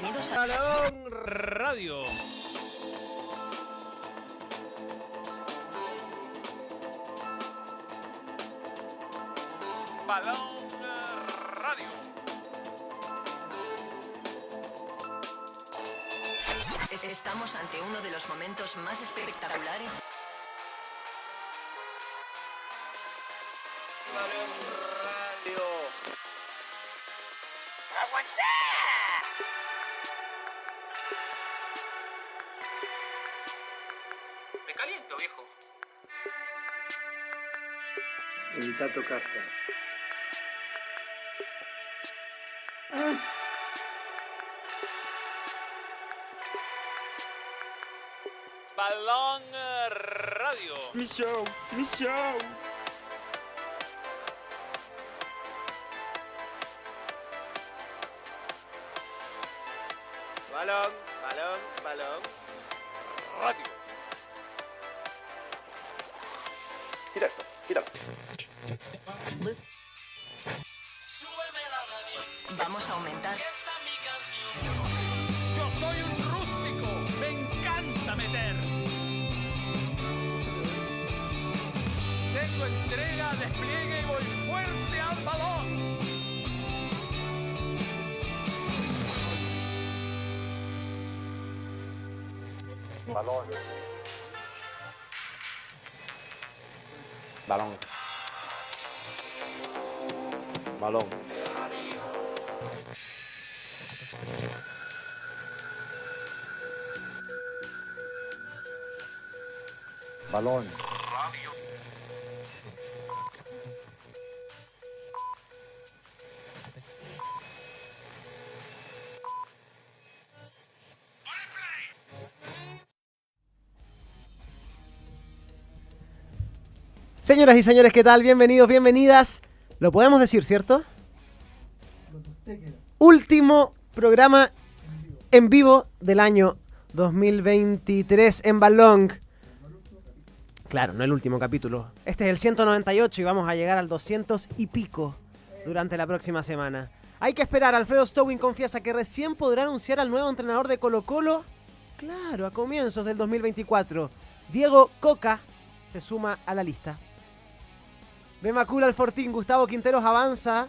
Bienvenidos a Radio. Balón Radio. Estamos ante uno de los momentos más espectaculares. Evita tocarte. Balón Radio. Mi show, Balón. Señoras y señores, ¿qué tal? Bienvenidos, bienvenidas. Lo podemos decir, ¿cierto? Último programa en vivo del año 2023 en Balong. Claro, no el último capítulo. Este es el 198 y vamos a llegar al 200 y pico durante la próxima semana. Hay que esperar. Alfredo Stowin confiesa que recién podrá anunciar al nuevo entrenador de Colo Colo. Claro, a comienzos del 2024. Diego Coca se suma a la lista. De Macula al Fortín, Gustavo Quinteros avanza.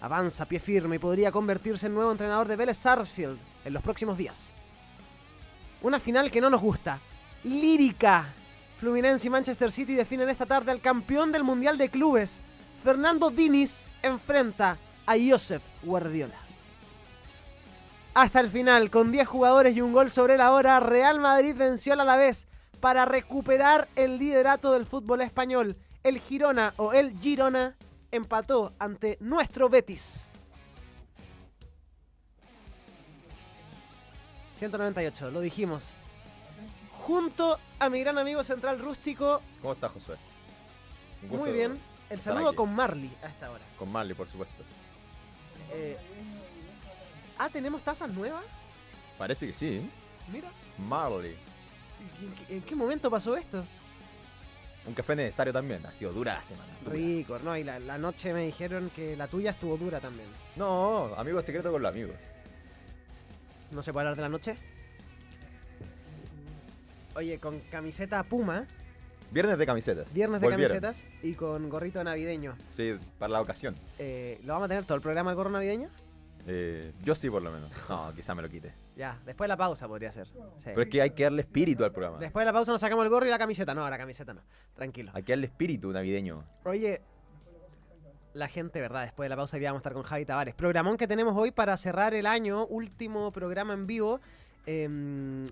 Avanza, pie firme y podría convertirse en nuevo entrenador de Vélez Sarsfield en los próximos días. Una final que no nos gusta. Lírica. Fluminense y Manchester City definen esta tarde al campeón del Mundial de Clubes. Fernando Diniz enfrenta a Josep Guardiola. Hasta el final, con 10 jugadores y un gol sobre la hora, Real Madrid venció al Alavés para recuperar el liderato del fútbol español. El Girona o el Girona empató ante nuestro Betis. 198, lo dijimos. Junto a mi gran amigo central rústico, ¿Cómo estás, Josué? Muy bien. El saludo aquí. con Marley a esta hora. Con Marley, por supuesto. Eh, ah, ¿tenemos tazas nuevas? Parece que sí. ¿eh? Mira, Marley. ¿en qué, en qué momento pasó esto? Un café necesario también. Ha sido dura la semana. dura. Rico, ¿no? Y la, la noche me dijeron que la tuya estuvo dura también. No, amigo secreto con los amigos. ¿No se puede hablar de la noche? Oye, con camiseta Puma, Viernes de camisetas. viernes de Volvieron. camisetas y con gorrito navideño. Sí, para la ocasión. Eh, ¿Lo vamos a tener todo el programa el gorro navideño? Eh, yo sí, por lo menos. No, quizá me lo quite. Ya, después de la pausa podría ser. Sí. Pero es que hay que darle espíritu al programa. Después de la pausa nos sacamos el gorro y la camiseta. No, la camiseta no. Tranquilo. Hay que darle espíritu navideño. Oye, la gente, ¿verdad? Después de la pausa hoy día vamos a estar con Javi Tavares. Programón que tenemos hoy para cerrar el año, último programa en vivo. eh,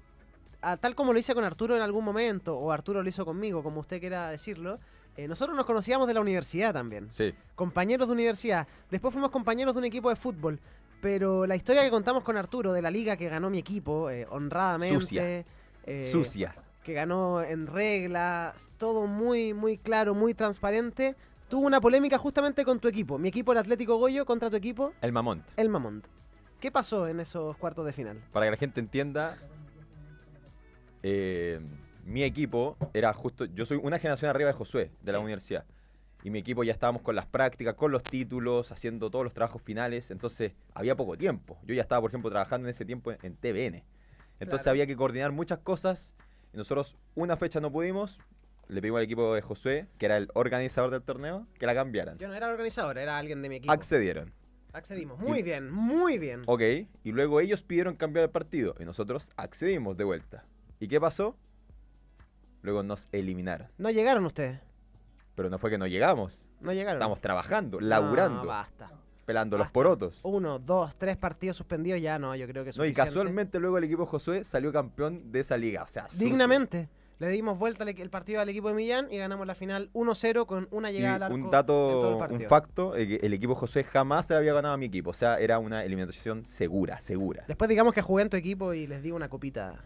a- tal como lo hice con Arturo en algún momento, o Arturo lo hizo conmigo, como usted quiera decirlo. eh, nosotros nos conocíamos de la universidad también. Sí. Compañeros de universidad. Después fuimos compañeros de un equipo de fútbol. Pero la historia que contamos con Arturo de la liga que ganó mi equipo, eh, honradamente. Sucia. eh, Sucia. que ganó en regla, todo muy, muy claro, muy transparente. Tuvo una polémica justamente con tu equipo. Mi equipo, el Atlético Goyo, contra tu equipo, El Mamont. el Mamont. ¿Qué pasó en esos cuartos de final? Para que la gente entienda, eh, mi equipo era justo. Yo soy una generación arriba de Josué, de la Sí. universidad. y mi equipo ya estábamos con las prácticas, con los títulos, haciendo todos los trabajos finales, entonces había poco tiempo. Yo ya estaba, por ejemplo, trabajando en ese tiempo en, en TVN. Entonces Claro. había que coordinar muchas cosas y nosotros una fecha no pudimos, le pedimos al equipo de Josué, que era el organizador del torneo, que la cambiaran. Yo no era organizador, era alguien de mi equipo. Accedieron. Accedimos. Muy bien, muy bien. Ok, y luego ellos pidieron cambiar el partido y nosotros accedimos de vuelta. ¿Y qué pasó? Luego nos eliminaron. No llegaron ustedes. Pero no fue que no llegamos. No llegaron. Estamos trabajando, No, laburando, basta. pelando los basta. porotos. Uno, dos, tres partidos suspendidos ya no, yo creo que es No, y casualmente luego el equipo Josué salió campeón de esa liga. O sea, sucio. Dignamente. Le dimos vuelta el partido al equipo de Millán y ganamos la final 1-0 con una Y llegada al arco un en todo dato, el un partido. facto, eh, el equipo Josué jamás se había ganado a mi equipo. O sea, era una eliminación segura, segura. Después digamos que jugué en tu equipo y les di una copita,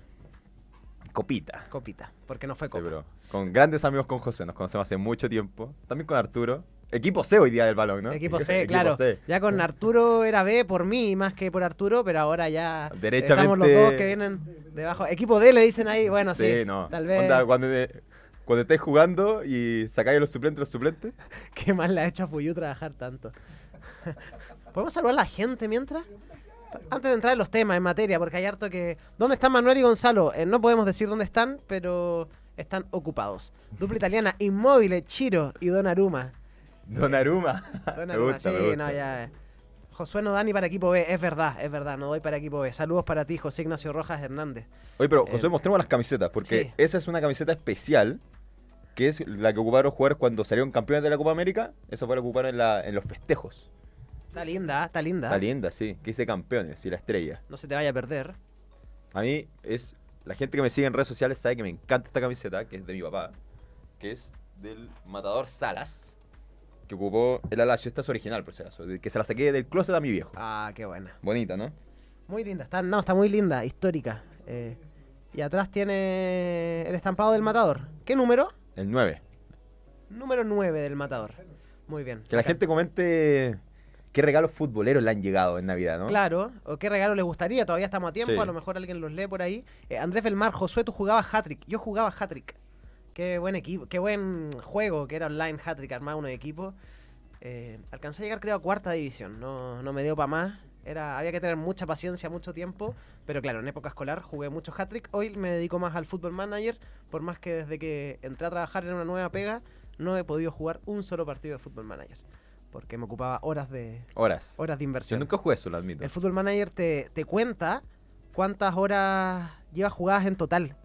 Copita. copita, porque no fue Sí, copa. con grandes amigos con Josué, nos conocemos hace mucho tiempo. También con Arturo. Equipo C hoy día del balón, ¿no? Equipo C, Equipo claro. C. Ya con Arturo era B por mí más que por Arturo, pero ahora ya Derechamente- estamos los dos que vienen debajo. Equipo D le dicen ahí, bueno, sí. Sí, no. Tal vez. Onda, cuando, cuando estés jugando y sacáis los suplentes, los suplentes. ¿Qué más le ha hecho a Puyú trabajar tanto? ¿Podemos saludar a la gente mientras? Antes de entrar en los temas, en materia, porque hay harto que... ¿Dónde están Manuel y Gonzalo? Eh, no podemos decir dónde están, pero están ocupados. Dupla italiana, Inmóviles, Chiro y Donnarumma. Donnarumma. me Donnarumma, gusta, sí, me gusta. no, ya... eh. Josué no da ni para equipo B, es verdad, es verdad, no doy para equipo B. Saludos para ti, José Ignacio Rojas Hernández. Oye, pero Eh, José, mostremos las camisetas, porque sí. esa es una camiseta especial, que es la que ocuparon los jugadores cuando salieron campeones de la Copa América. Esa fue la que ocuparon en, la- en los festejos. Está linda, está linda. Está linda, sí. Que dice campeones y la estrella. No se te vaya a perder. A mí es. La gente que me sigue en redes sociales sabe que me encanta esta camiseta, que es de mi papá, que es del matador Salas, que ocupó el Alacio. Esta es original, por si acaso, que se la saqué del closet a mi viejo. Ah, qué buena. Bonita, ¿no? Muy linda, está, no, está muy linda, histórica. Eh, y atrás tiene el estampado del matador. ¿Qué número? El 9. Número 9 del matador. Muy bien. Que la gente comente qué regalos futboleros le han llegado en Navidad, ¿no? Claro, o qué regalo les gustaría, todavía estamos a tiempo, Sí. a lo mejor alguien los lee por ahí. Eh, Andrés Belmar, Josué, tú jugabas Hattrick, yo jugaba Hattrick. Qué buen equipo, qué buen juego que era online Hattrick, armaba uno de equipo. Eh, alcancé a llegar creo a cuarta división, no, no me dio para más. Era, había que tener mucha paciencia, mucho tiempo, pero claro, en época escolar jugué mucho Hattrick. Hoy me dedico más al fútbol manager, por más que desde que entré a trabajar en una nueva pega, no he podido jugar un solo partido de fútbol manager. Porque me ocupaba horas de, Horas. horas de Yo inversión. nunca jugué eso, lo admito. El Football Manager te, te cuenta cuántas horas llevas jugadas en total.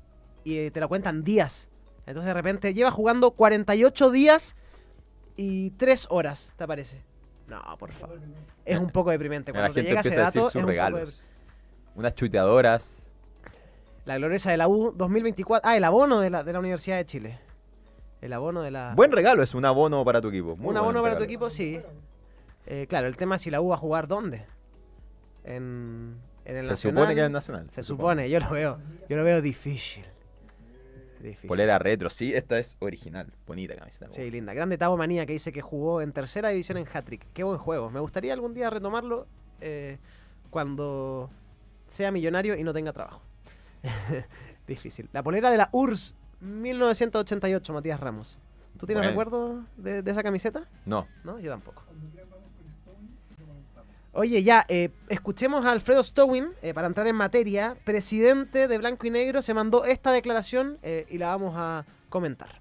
Y eh, te lo cuentan días. Entonces de repente llevas jugando 48 días y 3 horas, ¿te parece? No, por favor. Es un poco deprimente. La Cuando te gente llega ese empieza a decir dato, sus un regalos. Unas chuteadoras. La gloriosa de la U 2024. Ah, el abono de la, de la Universidad de Chile. El abono de la... Buen regalo es un abono para tu equipo. muy un abono para tu equipo, sí. Eh, claro, el tema es si la U va a jugar dónde. En, en el Se Nacional. supone que es nacional. Se supone, yo lo veo. Yo lo veo difícil. Difícil. Polera retro, sí, esta es original. Bonita camiseta. Sí, linda. Grande Tavo Manía que dice que jugó en tercera división en Hattrick. Qué buen juego. Me gustaría algún día retomarlo eh, cuando sea millonario y no tenga trabajo. Difícil. La polera de la URSS 1988, Matías Ramos. ¿Tú tienes Bueno. recuerdo de, de esa camiseta? No, No, yo tampoco. Oye, ya, eh, escuchemos a Alfredo Stowin eh, para entrar en materia. Presidente de Blanco y Negro se mandó esta declaración eh, y la vamos a comentar.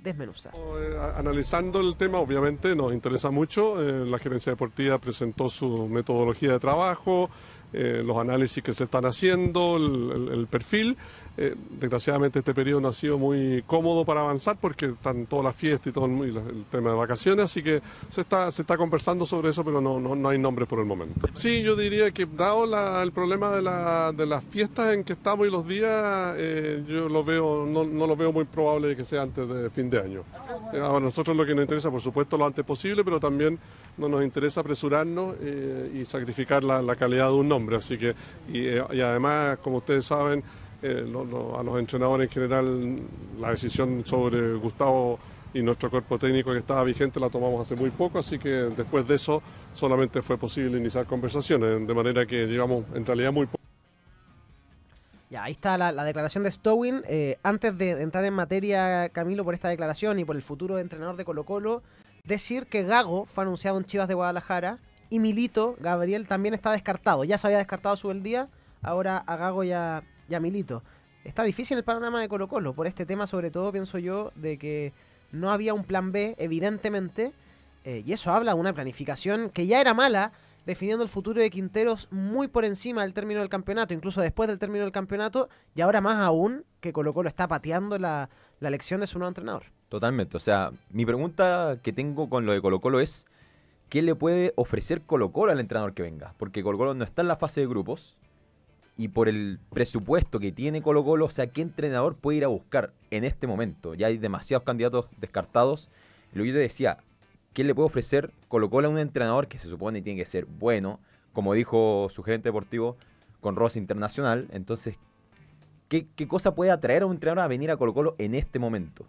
Desmenuzar. Eh, Analizando el tema, obviamente nos interesa mucho. Eh, la gerencia deportiva presentó su metodología de trabajo, eh, los análisis que se están haciendo, el, el- el perfil. Eh, desgraciadamente este periodo no ha sido muy cómodo para avanzar porque están todas las fiestas y todo el, el tema de vacaciones, así que se está, se está conversando sobre eso, pero no, no, no hay nombres por el momento. Sí, yo diría que dado la- el problema de, la- de las fiestas en que estamos y los días, eh, yo lo veo, no, no lo veo muy probable que sea antes de fin de año. Eh, Ahora, nosotros lo que nos interesa, por supuesto, lo antes posible, pero también no nos interesa apresurarnos eh, y sacrificar la, calidad de un nombre. Así que, y, eh, y además, como ustedes saben, eh, a los entrenadores en general, la decisión sobre Gustavo y nuestro cuerpo técnico que estaba vigente la tomamos hace muy poco, así que después de eso solamente fue posible iniciar conversaciones, de manera que llevamos en realidad muy poco. Ya, ahí está la, la declaración de Stowin. Eh, antes de entrar en materia, Camilo, por esta declaración y por el futuro de entrenador de Colo Colo, decir que Gago fue anunciado en Chivas de Guadalajara y Milito, Gabriel, también está descartado. Ya se había descartado su el día, ahora a Gago y a, y a Milito. Está difícil el panorama de Colo Colo, por este tema sobre todo pienso yo de que no había un plan B, evidentemente, eh, y eso habla de una planificación que ya era mala, definiendo el futuro de Quinteros muy por encima del término del campeonato, incluso después del término del campeonato, y ahora más aún que Colo Colo está pateando la, la elección de su nuevo entrenador. Totalmente. O sea, mi pregunta que tengo con lo de Colo Colo es, ¿qué le puede ofrecer Colo Colo al entrenador que venga? Porque Colo Colo no está en la fase de grupos y por el presupuesto que tiene Colo Colo, o sea, ¿qué entrenador puede ir a buscar en este momento? Ya hay demasiados candidatos descartados. Lo que yo te decía, ¿qué le puede ofrecer Colo Colo a un entrenador que se supone tiene que ser bueno? Como dijo su gerente deportivo con Ross Internacional. Entonces, ¿qué, qué cosa puede atraer a un entrenador a venir a Colo Colo en este momento?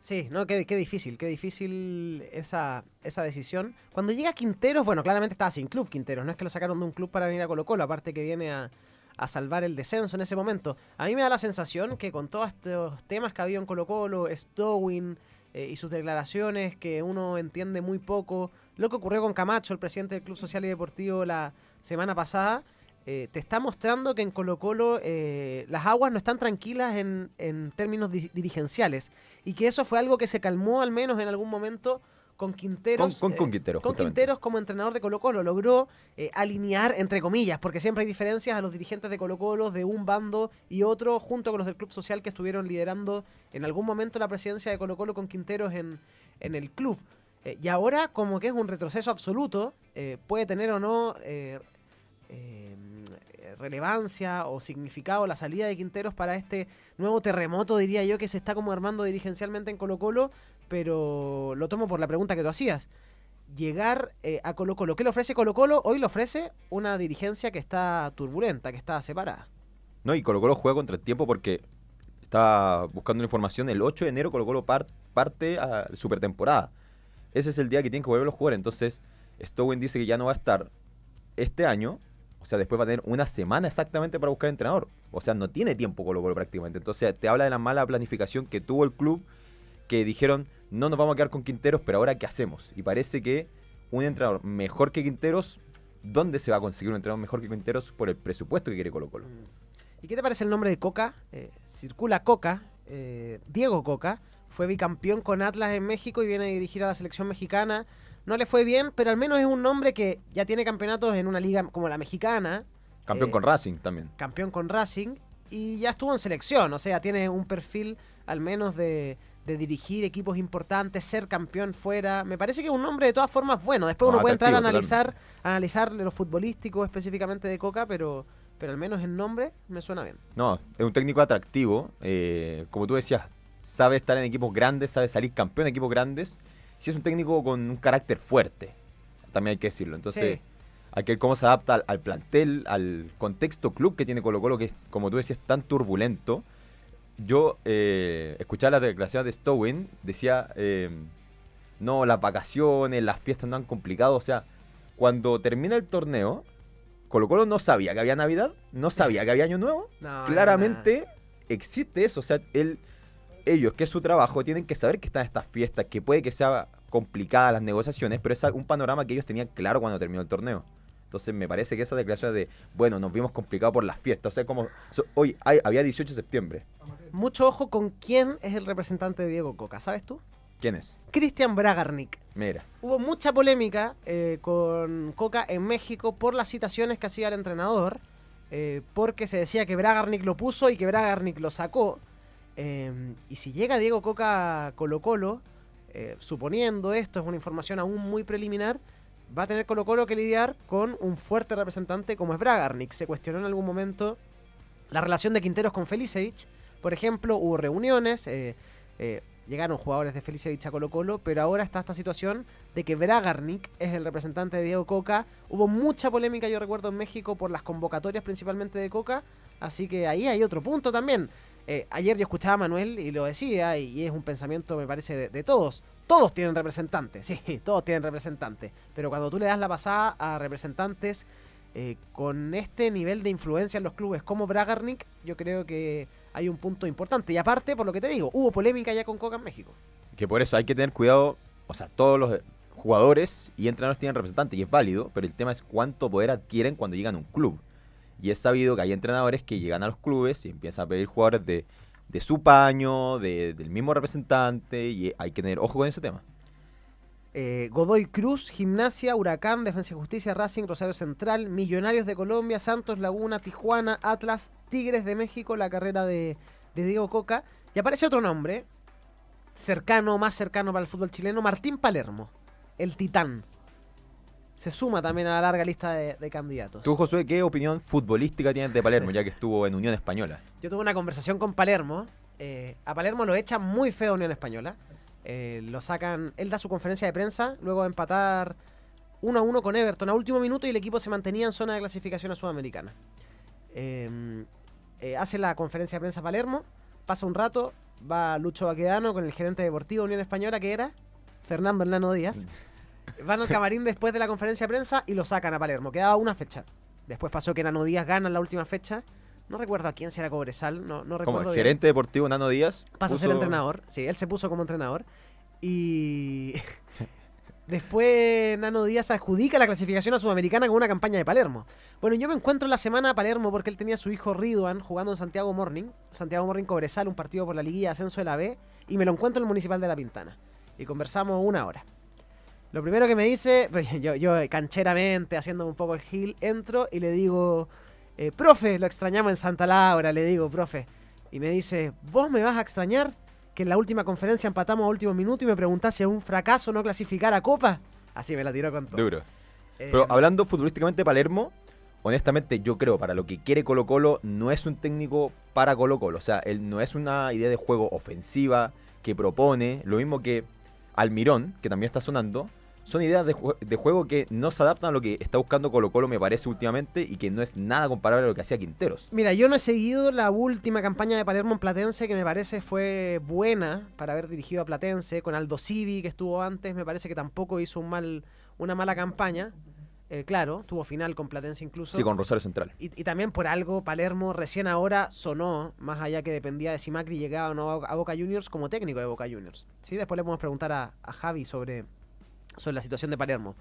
Sí, no, qué, qué difícil, qué difícil esa, esa decisión. Cuando llega Quinteros, bueno, claramente estaba sin club Quinteros, no es que lo sacaron de un club para venir a Colo Colo, aparte que viene a, a salvar el descenso en ese momento. A mí me da la sensación que con todos estos temas que había en Colo Colo, Stowin eh, y sus declaraciones que uno entiende muy poco, lo que ocurrió con Camacho, el presidente del Club Social y Deportivo la semana pasada, eh, te está mostrando que en Colo Colo eh, las aguas no están tranquilas en, en términos di- dirigenciales y que eso fue algo que se calmó al menos en algún momento con Quinteros. Con- con- con eh, Quinteros, con. Quinteros como entrenador de Colo Colo. Logró eh, alinear, entre comillas, porque siempre hay diferencias a los dirigentes de Colo Colo de un bando y otro, junto con los del Club Social que estuvieron liderando en algún momento la presidencia de Colo Colo con Quinteros en, en el club. Eh, y ahora, como que es un retroceso absoluto, puede tener o no relevancia o significado la salida de Quinteros para este nuevo terremoto, diría yo, que se está como armando dirigencialmente en Colo Colo, pero lo tomo por la pregunta que tú hacías. Llegar eh, a Colo Colo. ¿Qué le ofrece Colo Colo? Hoy le ofrece una dirigencia que está turbulenta, que está separada. No, y Colo Colo juega contra el tiempo porque estaba buscando la información. El 8 de enero Colo Colo par- parte a supertemporada. Ese es el día que tienen que volver a jugar. Entonces, Stowen dice que ya no va a estar este año. O sea, después va a tener una semana exactamente para buscar entrenador. O sea, no tiene tiempo Colo Colo prácticamente. Entonces, te habla de la mala planificación que tuvo el club. Que dijeron, no nos vamos a quedar con Quinteros, pero ahora ¿qué hacemos? Y parece que un entrenador mejor que Quinteros, ¿dónde se va a conseguir un entrenador mejor que Quinteros por el presupuesto que quiere Colo Colo? ¿Y qué te parece el nombre de Coca? Eh, circula Coca, eh, Diego Coca, fue bicampeón con Atlas en México y viene a dirigir a la selección mexicana. No le fue bien, pero al menos es un nombre que ya tiene campeonatos en una liga como la mexicana, Campeón Eh, con Racing también. campeón con Racing y ya estuvo en selección, o sea, tiene un perfil al menos de, de dirigir equipos importantes, ser campeón fuera. Me parece que es un nombre de todas formas bueno. Después No, uno puede entrar a analizar, a analizar lo futbolístico específicamente de Coca, pero, pero al menos el nombre me suena bien. No, es un técnico atractivo. eh, como tú decías, sabe estar en equipos grandes, sabe salir campeón en equipos grandes. Si es un técnico con un carácter fuerte, también hay que decirlo. Entonces, Sí. hay que ver cómo se adapta al, al plantel, al contexto club que tiene Colo Colo, que es, como tú decías, tan turbulento. Yo eh, escuchaba las declaraciones de Stowin, decía, eh, no, las vacaciones, las fiestas no han complicado. O sea, cuando termina el torneo, Colo Colo no sabía que había Navidad, no sabía que había Año Nuevo. No, no, Claramente existe eso. O sea, él, ellos, que es su trabajo, tienen que saber que están estas fiestas, que puede que sea complicadas las negociaciones, pero es un panorama que ellos tenían claro cuando terminó el torneo. Entonces me parece que esa declaración de, bueno, nos vimos complicados por las fiestas. O sea, como so- hoy hay- había 18 de septiembre. Mucho ojo con quién es el representante de Diego Coca, ¿sabes tú? ¿Quién es? Cristian Bragarnik. Mira. Hubo mucha polémica eh, con Coca en México por las citaciones que hacía el entrenador, eh, porque se decía que Bragarnik lo puso y que Bragarnik lo sacó. Eh, y si llega Diego Coca a Colo Colo, eh, suponiendo esto, es una información aún muy preliminar, va a tener Colo Colo que lidiar con un fuerte representante como es Bragarnik. Se cuestionó en algún momento la relación de Quinteros con Felicevich. Por ejemplo, hubo reuniones, eh, eh, llegaron jugadores de Felicevich a Colo Colo, pero ahora está esta situación de que Bragarnik es el representante de Diego Coca. Hubo mucha polémica, yo recuerdo, en México por las convocatorias principalmente de Coca, así que ahí hay otro punto también. Eh, ayer yo escuchaba a Manuel y lo decía, y, es un pensamiento, me parece, de, todos. Todos tienen representantes, sí, todos tienen representantes, pero cuando tú le das la pasada a representantes eh, con este nivel de influencia en los clubes como Bragarnik, yo creo que hay un punto importante. Y aparte, por lo que te digo, hubo polémica ya con Coca en México. Que por eso hay que tener cuidado o sea, todos los jugadores y entrenadores tienen representantes y es válido, pero el tema es cuánto poder adquieren cuando llegan a un club. Y es sabido que hay entrenadores que llegan a los clubes y empiezan a pedir jugadores de, de su paño, de- del mismo representante, y hay que tener ojo con ese tema. Eh, Godoy Cruz, Gimnasia, Huracán, Defensa y Justicia, Racing, Rosario Central, Millonarios de Colombia, Santos, Laguna, Tijuana, Atlas, Tigres de México, la carrera de, de Diego Coca. Y aparece otro nombre, cercano, más cercano para el fútbol chileno, Martín Palermo, el titán. Se suma también a la larga lista de, de candidatos. Tú, Josué, ¿qué opinión futbolística tienes de Palermo, ya que estuvo en Unión Española? Yo tuve una conversación con Palermo. eh, a Palermo lo echa muy feo Unión Española. Eh, lo sacan. Él da su conferencia de prensa luego de empatar 1 a 1 con Everton a último minuto y el equipo se mantenía en zona de clasificación a Sudamericana. Eh, hace la conferencia de prensa Palermo. Pasa un rato. Va Lucho Baquedano con el gerente deportivo de Unión Española que era Fernando Hernano Díaz. Van al camarín después de la conferencia de prensa y lo sacan a Palermo. Quedaba una fecha. Después pasó que Nano Díaz gana en la última fecha. No recuerdo a quién será Cobresal, no, no Como recuerdo el bien. gerente deportivo Nano Díaz. Pasa a ser entrenador. Sí, él se puso como entrenador. Y después Nano Díaz adjudica la clasificación a Sudamericana con una campaña de Palermo. Bueno, yo me encuentro en la semana a Palermo porque él tenía a su hijo Ridwan jugando en Santiago Morning. Santiago Morning Cobresal, un partido por la liguilla de ascenso de la B. Y me lo encuentro en el Municipal de La Pintana. Y conversamos una hora. Lo primero que me dice, yo, yo cancheramente, haciendo un poco el gil, entro y le digo, eh, profe, lo extrañamos en Santa Laura, le digo, profe. Y me dice, ¿vos me vas a extrañar? Que en la última conferencia empatamos a último minuto y me preguntás si es un fracaso no clasificar a Copa. Así me la tiró con todo. Duro. Eh, Pero hablando futbolísticamente de Palermo, honestamente yo creo para lo que quiere Colo Colo no es un técnico para Colo Colo. O sea, él no es una idea de juego ofensiva que propone. Lo mismo que Almirón, que también está sonando. Son ideas de, jue- de juego que no se adaptan a lo que está buscando Colo Colo, me parece, últimamente, y que no es nada comparable a lo que hacía Quinteros. Mira, yo no he seguido la última campaña de Palermo en Platense, que me parece fue buena para haber dirigido a Platense, con Aldo Civi, que estuvo antes, me parece que tampoco hizo mal, una mala campaña. Eh, claro, tuvo final con Platense incluso. Sí, con Rosario Central. Y, y también por algo Palermo recién ahora sonó, más allá que dependía de si Macri llegaba o no a Boca Juniors, como técnico de Boca Juniors. ¿Sí? Después le podemos preguntar a, a Javi sobre, sobre la situación de Palermo.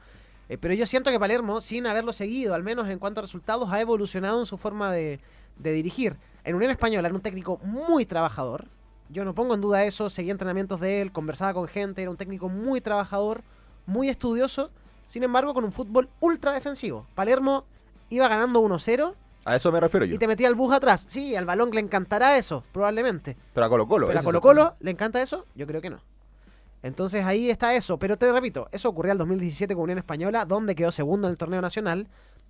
Eh, pero yo siento que Palermo, sin haberlo seguido, al menos en cuanto a resultados, ha evolucionado en su forma de, de dirigir. En Unión Española era un técnico muy trabajador. Yo no pongo en duda eso, seguía entrenamientos de él, conversaba con gente, era un técnico muy trabajador, muy estudioso, sin embargo con un fútbol ultra defensivo. Palermo iba ganando 1-0 A eso me refiero yo. y te metía el bus atrás. Sí, al balón le encantará eso, probablemente. Pero a Colo Colo. Pero a Colo Colo le encanta eso, yo creo que no. Entonces ahí está eso. Pero te repito, eso ocurrió al 2017 con Unión Española, donde quedó segundo en el torneo nacional.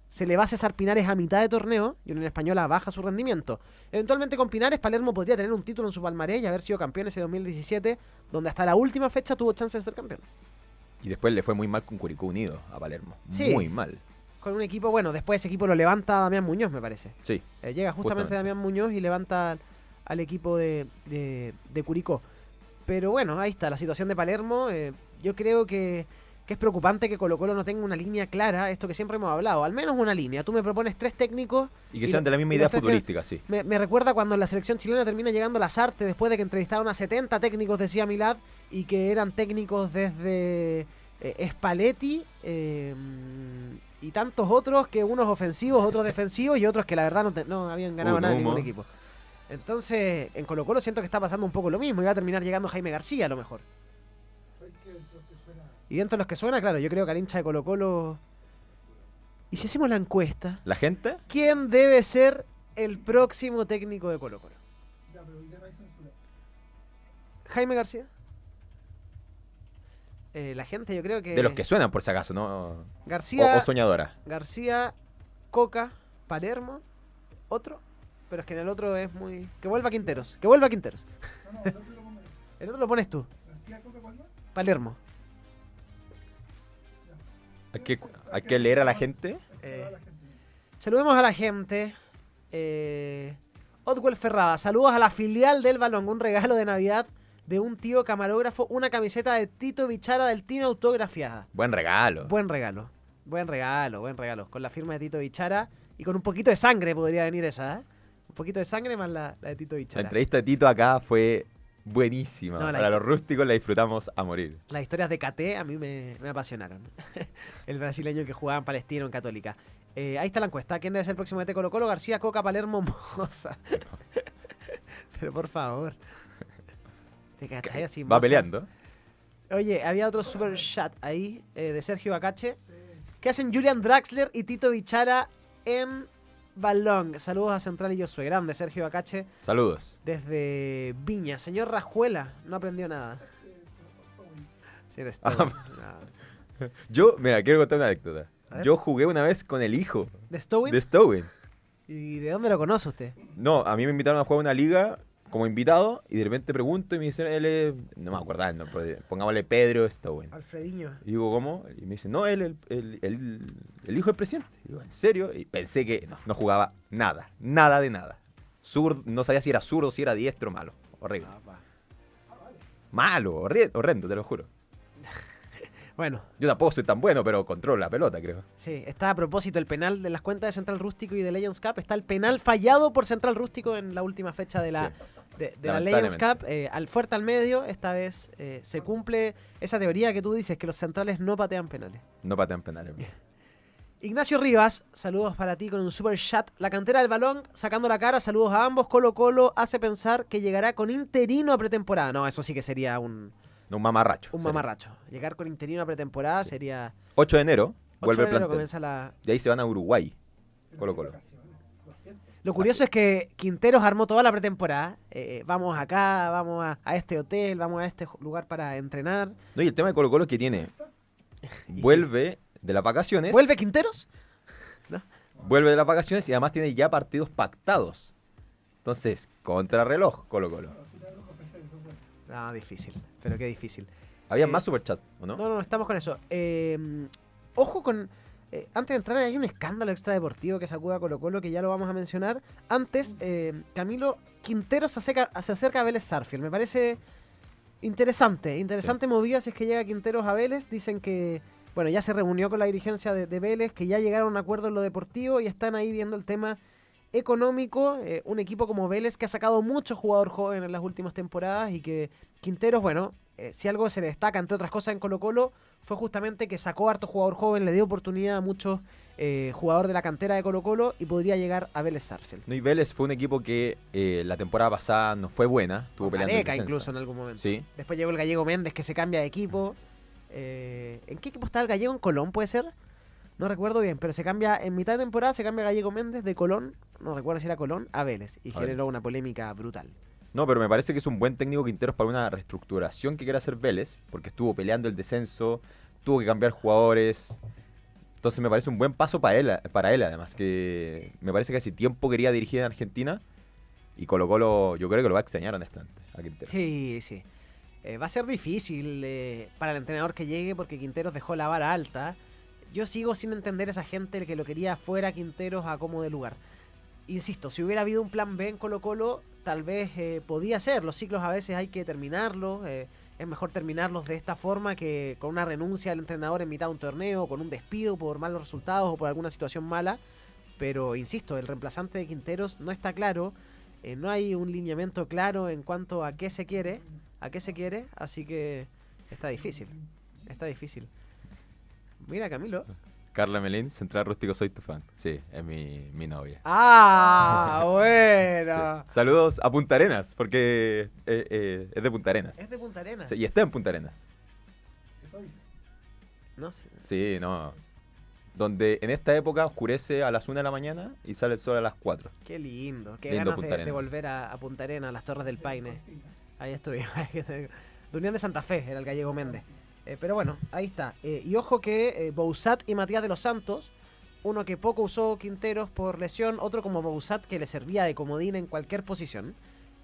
Se le va a César Pinares a mitad de torneo y Unión Española baja su rendimiento. Eventualmente con Pinares, Palermo podría tener un título en su palmarés y haber sido campeón ese 2017, donde hasta la última fecha tuvo chance de ser campeón. Y después le fue muy mal con Curicó Unido a Palermo. Sí. Muy mal. Con un equipo, bueno, después ese equipo lo levanta Damián Muñoz, me parece. Sí. Eh, llega justamente, Justamente. Damián Muñoz y levanta al, equipo de, de, de Curicó. Pero bueno, ahí está la situación de Palermo. eh, yo creo que, que es preocupante que Colo Colo no tenga una línea clara, esto que siempre hemos hablado, al menos una línea. Tú me propones tres técnicos. Y que Y sean de la misma idea futbolística, sí. Me, me recuerda cuando la selección chilena termina llegando las artes después de que entrevistaron a 70 técnicos, decía Milad, y que eran técnicos desde eh, Spalletti eh, y tantos otros, que unos ofensivos, otros defensivos y otros que la verdad no, te- no habían ganado Uy, nada en ningún equipo. Entonces, en Colo Colo siento que está pasando un poco lo mismo y va a terminar llegando Jaime García a lo mejor. Y dentro de los que suena, claro, yo creo que al hincha de Colo Colo... ¿Y si hacemos la encuesta? La gente, ¿Quién debe ser el próximo técnico de Colo Colo? Jaime García. Eh, la gente yo creo que... de los que suenan por si acaso, ¿no? García, o soñadora. García, Coca, Palermo, otro. Pero es que en el otro es muy... Que vuelva Quinteros. Que vuelva Quinteros. el otro lo pones tú. Palermo. Hay que, hay que leer a la gente. Eh, saludemos a la gente. Eh, Otwell Ferrada, saludos a la filial del balón. Un regalo de Navidad de un tío camarógrafo, una camiseta de Tito Bichara del Tino autografiada. Buen regalo. Buen regalo. Buen regalo, buen regalo. Con la firma de Tito Bichara y con un poquito de sangre podría venir esa, ¿eh? Un poquito de sangre más la, la de Tito La Bichara. entrevista de Tito acá fue buenísima. No, Para los rústicos la disfrutamos a morir. Las historias de KT a mí me, me apasionaron. el brasileño que jugaba en Palestino en Católica. Eh, ahí está la encuesta. ¿Quién debe ser el próximo de Colo Colo? García, Coca, Palermo, Moza. Pero por favor. ¿Te cachai así? Va Moza? peleando. Oye, había otro super chat ahí eh, de Sergio Acache. ¿Qué hacen Julian Draxler y Tito Bichara en Balón? Saludos a Central y Josué. Grande, Sergio Acache. Saludos. Desde Viña. Señor Rajuela, no aprendió nada. Sí, eres Ah. No. Yo, mira, quiero contar una anécdota. Yo jugué una vez con el hijo ¿De Stowin? de Stowen. ¿Y de dónde lo conoce usted? No, a mí me invitaron a jugar una liga como invitado y de repente pregunto y me dicen, él es, no me acuerdo, nombre, pongámosle Pedro Stowen. Alfredinho. Y digo, ¿cómo? Y me dicen, no, él, el, el, el- el hijo del presidente. Y digo, ¿en serio? Y pensé que no, no jugaba nada, nada de nada. Sur, no sabía si era zurdo, si era diestro, malo. Horrible. Malo, horri- horrendo, te lo juro. Bueno, Yo tampoco soy tan bueno, pero controlo la pelota, creo. sí, está a propósito el penal de las cuentas de Central Rústico y de Legends Cup. Está el penal fallado por Central Rústico en la última fecha de la, de, de la Legends. Cup. Eh, al fuerte al medio, esta vez eh, se cumple esa teoría que tú dices, que los centrales no patean penales. No patean penales. Ignacio Rivas, saludos para ti con un super chat. La cantera del balón, sacando la cara, saludos a ambos. Colo Colo hace pensar que llegará con interino a pretemporada. No, eso sí que sería un, un mamarracho. un sería. mamarracho. Llegar con interino a pretemporada sería... 8 de enero 8 vuelve de enero comienza la, Y ahí se van a Uruguay. Colo Colo. Lo curioso es que Quinteros armó toda la pretemporada. Eh, vamos acá, vamos a, a este hotel, vamos a este lugar para entrenar. No, y el tema de Colo Colo es que tiene. Vuelve de las vacaciones. ¿Vuelve Quinteros? Vuelve de las vacaciones y además tiene ya partidos pactados. Entonces, contrarreloj Colo Colo. No, difícil, pero qué difícil. Había Eh, más superchats, ¿o no? No, no, estamos con eso. Eh, ojo con... eh, antes de entrar, hay un escándalo extradeportivo que sacuda a Colo Colo, que ya lo vamos a mencionar. Antes, eh, Camilo Quinteros se acerca, se acerca a Vélez Sarfield. Me parece interesante, interesante movida si es que llega Quinteros a Vélez. Dicen que, bueno, ya se reunió con la dirigencia de, de Vélez, que ya llegaron a un acuerdo en lo deportivo y están ahí viendo el tema económico. eh, un equipo como Vélez que ha sacado mucho jugador joven en las últimas temporadas y que Quinteros, bueno, eh, si algo se le destaca, entre otras cosas, en Colo Colo, fue justamente que sacó harto jugador joven, le dio oportunidad a muchos eh, jugadores de la cantera de Colo Colo y podría llegar a Vélez Sarsfield. No, y Vélez fue un equipo que eh, la temporada pasada no fue buena. Estuvo peleando el Gareca descenso. incluso en algún momento. Sí. Después llegó el gallego Méndez que se cambia de equipo. Eh, ¿En qué equipo estaba el gallego? ¿En Colón puede ser? No recuerdo bien, pero se cambia en mitad de temporada, se cambia Gallego Méndez de Colón, no recuerdo si era Colón, a Vélez. Y A generó Vélez. una polémica brutal. No, pero me parece que es un buen técnico Quinteros para una reestructuración que quiere hacer Vélez, porque estuvo peleando el descenso, tuvo que cambiar jugadores. Entonces me parece un buen paso para él, para él además, que me parece que hace tiempo quería dirigir en Argentina y Colo Colo yo creo que lo va a extrañar honestamente a Quinteros. Sí, sí. Eh, va a ser difícil eh, para el entrenador que llegue porque Quinteros dejó la vara alta. Yo sigo sin entender esa gente que lo quería fuera Quinteros a como de lugar. Insisto, si hubiera habido un plan B en Colo Colo, tal vez eh, podía ser. Los ciclos a veces hay que terminarlos. eh, es mejor terminarlos de esta forma que con una renuncia del entrenador en mitad de un torneo, con un despido por malos resultados o por alguna situación mala. Pero insisto, el reemplazante de Quinteros no está claro. eh, no hay un lineamiento claro en cuanto a qué se quiere. A qué se quiere. Así que está difícil. Está difícil. Mira, Camilo. Carla Melín, Central Rústico, soy tu fan. Sí, es mi, mi novia. Ah, Sí. bueno. Saludos a Punta Arenas, porque eh, eh, es de Punta Arenas. Es de Punta Arenas. Sí, y está en Punta Arenas. No sé. Sí, no. Donde en esta época oscurece a las 1 de la mañana y sale el sol a las 4. Qué lindo. Qué Lindo ganas Punta de, de volver a, a Punta Arenas, a las Torres del Paine. Ahí estoy. de Unión de Santa Fe, era el gallego Méndez. Eh, pero bueno, ahí está. Eh, y ojo que eh, Bouzat y Matías de los Santos, uno que poco usó Quinteros por lesión, otro como Bouzat que le servía de comodín en cualquier posición.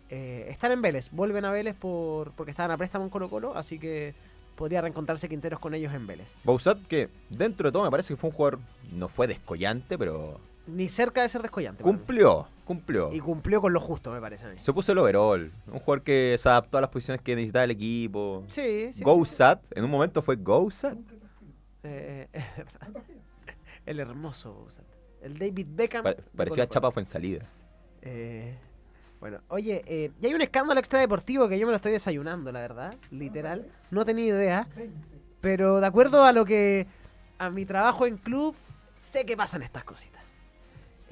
eh, están en Vélez, vuelven a Vélez por, porque estaban a préstamo en Colo Colo, así que podría reencontrarse Quinteros con ellos en Vélez. Bausat, que dentro de todo me parece que fue un jugador, no fue descollante, pero Ni cerca de ser descollante. cumplió, cumplió. Y cumplió con lo justo, me parece a mí. Se puso el overall. Un jugador que se adaptó a las posiciones que necesitaba el equipo. Sí, sí. sí. Gousat, en un momento fue Gousat. Eh, es verdad. el hermoso Bouzat. El David Beckham. Pa- parecía. Chapa fue en salida. Eh, Bueno, oye, eh, y hay un escándalo extradeportivo que yo me lo estoy desayunando, la verdad, literal. No tenía idea. Pero de acuerdo a lo que. a mi trabajo en club, sé que pasan estas cositas.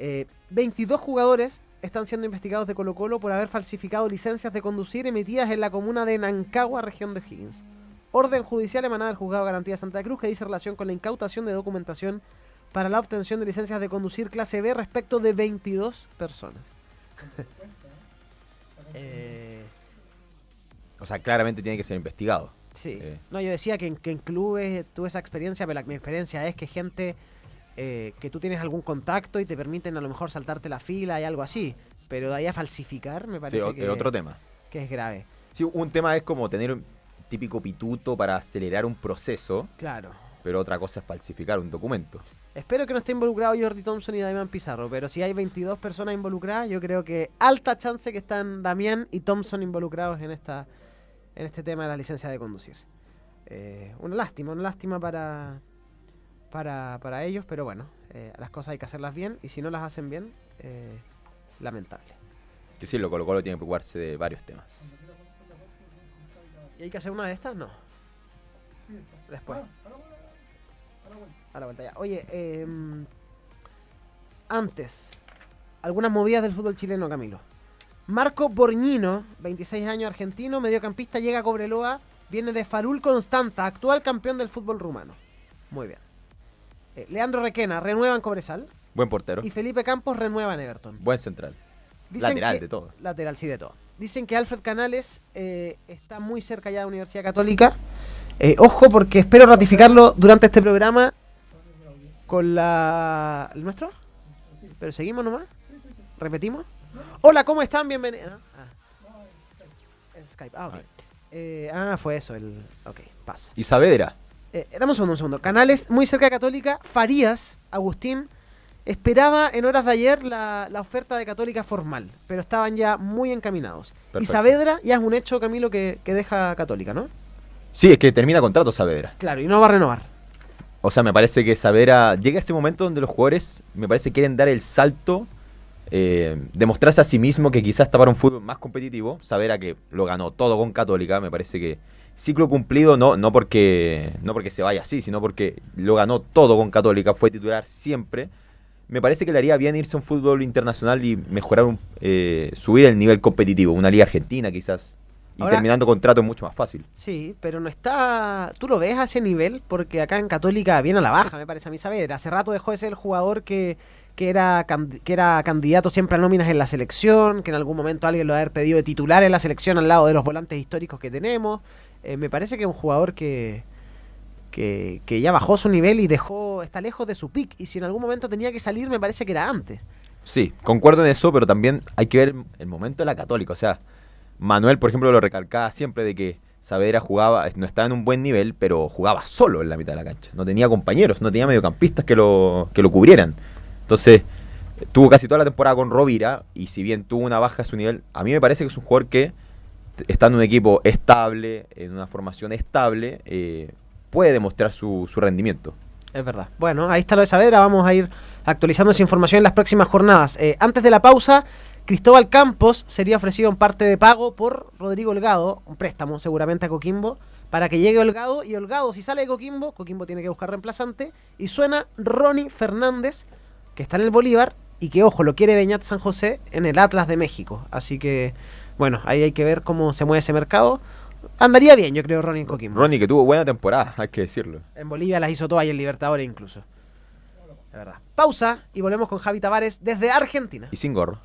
Eh, 22 jugadores están siendo investigados de Colo Colo por haber falsificado licencias de conducir emitidas en la comuna de Nancagua, región de Higgins. Orden judicial emanada del juzgado de garantía de Santa Cruz que dice relación con la incautación de documentación para la obtención de licencias de conducir clase B respecto de 22 personas. Eh, O sea, claramente tiene que ser investigado. sí. Eh. No, yo decía que en, que en clubes tuve esa experiencia, pero la, mi experiencia es que gente eh, que tú tienes algún contacto y te permiten a lo mejor saltarte la fila y algo así. Pero de ahí a falsificar me Sí, parece o- que, es otro tema. que es grave. Sí, un tema es como tener un típico pituto para acelerar un proceso, Claro. pero otra cosa es falsificar un documento. Espero que no esté involucrado Jordi Thompson y Damián Pizarro, pero si hay 22 personas involucradas, yo creo que alta chance que están Damián y Thompson involucrados en esta en este tema de la licencia de conducir. Eh, una lástima, una lástima para, para, para ellos, pero bueno, eh, las cosas hay que hacerlas bien y si no las hacen bien, eh, lamentable. Que sí, lo Colo Colo tiene que preocuparse de varios temas. ¿Y hay que hacer una de estas? No. Después. A la vuelta ya. Oye, em, antes, algunas movidas del fútbol chileno, Camilo. Marco Borñino, 26 años argentino, mediocampista, llega a Cobreloa, viene de Farul Constanta, actual campeón del fútbol rumano. Muy bien. Eh, Leandro Requena renueva en Cobresal Buen portero, y Felipe Campos renueva en Everton. buen central. Dicen Lateral que- de todo. Lateral, sí, de todo. Dicen que Alfred Canales eh, está muy cerca ya de la Universidad Católica. Eh, ojo, porque espero ratificarlo durante este programa con la... ¿El nuestro? ¿Pero seguimos nomás? ¿Repetimos? Hola, ¿cómo están? Bienvenidos. Ah. El Skype. Ah. Eh, ah, fue eso, el... Ok, pasa. Y Saavedra, Eh, dame un segundo, un segundo. Canales muy cerca de Católica. Farías, Agustín, esperaba en horas de ayer la, la oferta de Católica formal, pero estaban ya muy encaminados. Y. Saavedra ya es un hecho, Camilo, que, que deja Católica, ¿no? sí, es que termina contrato Saavedra. Claro, y no va a renovar. O sea, me parece que Saavedra llega a ese momento donde los jugadores, me parece, quieren dar el salto, eh, demostrarse a sí mismo que quizás está para un fútbol más competitivo. Saavedra que lo ganó todo con Católica, me parece que ciclo cumplido, no, no, porque, no porque se vaya así, sino porque lo ganó todo con Católica, fue titular siempre. Me parece que le haría bien irse a un fútbol internacional y mejorar, un, eh, subir el nivel competitivo, una liga argentina quizás. Y Ahora- terminando contrato es mucho más fácil. Sí, pero no está... ¿Tú lo ves a ese nivel? Porque acá en Católica viene a la baja, me parece a mí Saavedra. Hace rato dejó de ser el jugador que, que, era, que era candidato siempre a nóminas en la selección, que en algún momento alguien lo ha haber pedido de titular en la selección al lado de los volantes históricos que tenemos. Eh, me parece que es un jugador que, que, ya bajó su nivel y dejó está lejos de su pick. Y si en algún momento tenía que salir, me parece que era antes. Sí, concuerdo en eso, pero también hay que ver el momento de la Católica. O sea, Manuel, por ejemplo, lo recalcaba siempre de que Saavedra jugaba, no estaba en un buen nivel, pero jugaba solo en la mitad de la cancha. No tenía compañeros, no tenía mediocampistas que lo, que lo cubrieran. Entonces, tuvo casi toda la temporada con Rovira, y si bien tuvo una baja a su nivel, a mí me parece que es un jugador que, estando en un equipo estable, en una formación estable, eh, puede demostrar su, su rendimiento. Es verdad. Bueno, ahí está lo de Saavedra. Vamos a ir actualizando esa información en las próximas jornadas. Eh, antes de la pausa, Cristóbal Campos sería ofrecido en parte de pago por Rodrigo Holgado, un préstamo seguramente a Coquimbo, para que llegue Holgado. Y Holgado, si sale de Coquimbo, Coquimbo tiene que buscar reemplazante. Y suena Ronnie Fernández, que está en el Bolívar y que, ojo, lo quiere Beñat San José en el Atlas de México. Así que, bueno, ahí hay que ver cómo se mueve ese mercado. Andaría bien, yo creo, Ronnie en Coquimbo. Ronnie, que tuvo buena temporada, hay que decirlo. En Bolivia las hizo todas y en Libertadores incluso. De verdad. Pausa y volvemos con Javi Tavares desde Argentina. Y sin gorro.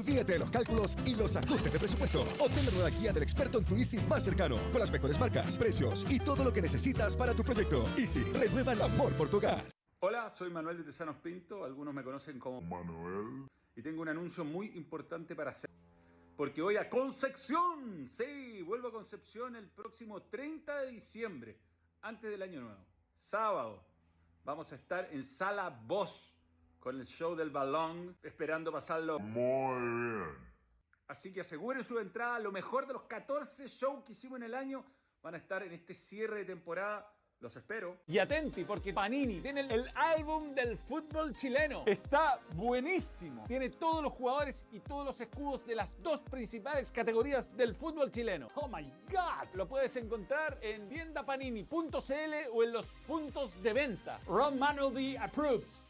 Olvídate de los cálculos y los ajustes de presupuesto. Obtén la nueva guía del experto en tu Easy más cercano, con las mejores marcas, precios y todo lo que necesitas para tu proyecto. Easy, renueva el amor por tu hogar. Hola, soy Manuel de Tesanos Pinto, algunos me conocen como Manuel. Y tengo un anuncio muy importante para hacer. Porque voy a Concepción, sí, vuelvo a Concepción el próximo 30 de diciembre, antes del año nuevo. Sábado, vamos a estar en Sala Voz, con el show del balón, esperando pasarlo Muy bien. Así que aseguren su entrada. Lo mejor de los 14 shows que hicimos en el año van a estar en este cierre de temporada. Los espero. Y atenti, porque Panini tiene el álbum del fútbol chileno. Está buenísimo. Tiene todos los jugadores y todos los escudos de las dos principales categorías del fútbol chileno. Oh my god. Lo puedes encontrar en tiendapanini.cl o en los puntos de venta. Ron Manuel approves.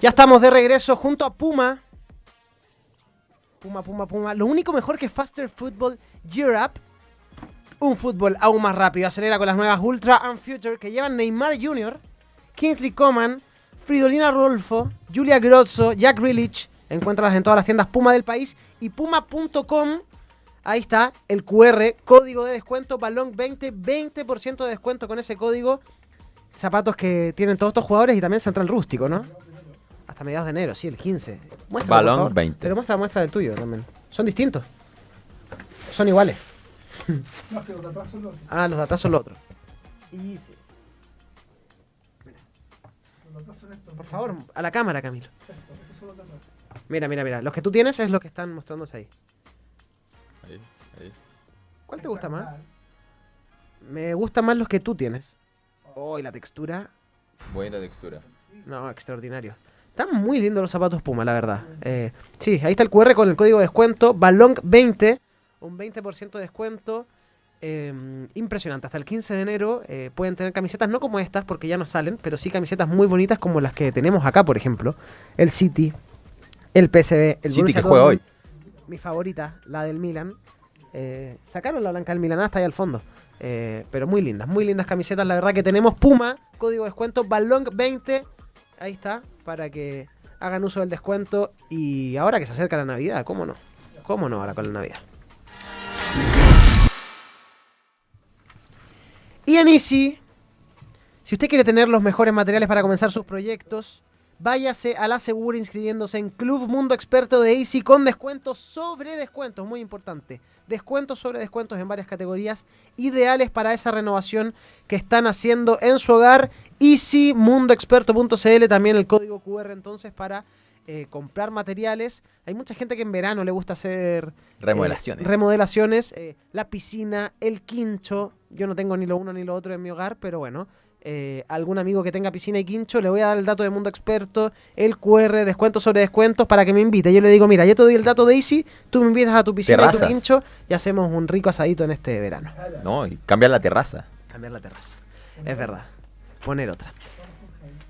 Ya estamos de regreso junto a Puma. Puma, Puma, Puma. Lo único mejor que Faster Football Gear Up. Un fútbol aún más rápido. Acelera con las nuevas Ultra and Future que llevan Neymar Jr., Kingsley Coman, Fridolina Rolfo, Julia Grosso, Jack Grealish. Encuéntralas en todas las tiendas Puma del país. Y Puma.com. Ahí está el QR, código de descuento, balón 20, 20% de descuento con ese código zapatos que tienen todos estos jugadores y también Central Rústico, ¿no? Hasta mediados de enero, sí, el 15. Muéstralo, por Balón favor. 20. Pero muestra muestra del tuyo también. Son distintos. Son iguales. Ah, los de atrás son los otros. Easy. Por favor, a la cámara, Camilo. Mira, mira, mira. Los que tú tienes es los que están mostrándose ahí. Ahí, ahí. ¿Cuál te gusta más? Me gustan más los que tú tienes. Oh, y la textura. Buena textura. No, extraordinario. Están muy lindos los zapatos Puma, la verdad. Eh, sí, ahí está el QR con el código de descuento. Balong20. Un 20% de descuento. Eh, impresionante. Hasta el 15 de enero eh, pueden tener camisetas, no como estas, porque ya no salen, pero sí camisetas muy bonitas como las que tenemos acá, por ejemplo. El City, el PSV, el City Borussia que juega hoy. Mi favorita, la del Milan. Eh, sacaron la blanca del Milan hasta ahí al fondo. Eh, pero muy lindas, muy lindas camisetas. La verdad que tenemos Puma, código de descuento, Balong20. Ahí está, para que hagan uso del descuento. Y ahora que se acerca la Navidad, ¿cómo no? ¿Cómo no ahora con la Navidad? Y en Easy, si usted quiere tener los mejores materiales para comenzar sus proyectos, váyase a la segura inscribiéndose en Club Mundo Experto de Easy con descuentos sobre descuentos, muy importante. Descuentos sobre descuentos en varias categorías, ideales para esa renovación que están haciendo en su hogar. EasyMundoExperto.cl, también el código QR entonces para eh, comprar materiales. Hay mucha gente que en verano le gusta hacer Remodelaciones. eh, remodelaciones, eh, la piscina, el quincho. Yo no tengo ni lo uno ni lo otro en mi hogar, pero bueno. Eh, algún amigo que tenga piscina y quincho, le voy a dar el dato de Mundo Experto, el QR, descuentos sobre descuentos para que me invite. Yo le digo, mira, yo te doy el dato de Easy, tú me invitas a tu piscina y tu Terrazas. quincho y hacemos un rico asadito en este verano. No, y cambiar la terraza. Cambiar la terraza. Es verdad. Poner otra.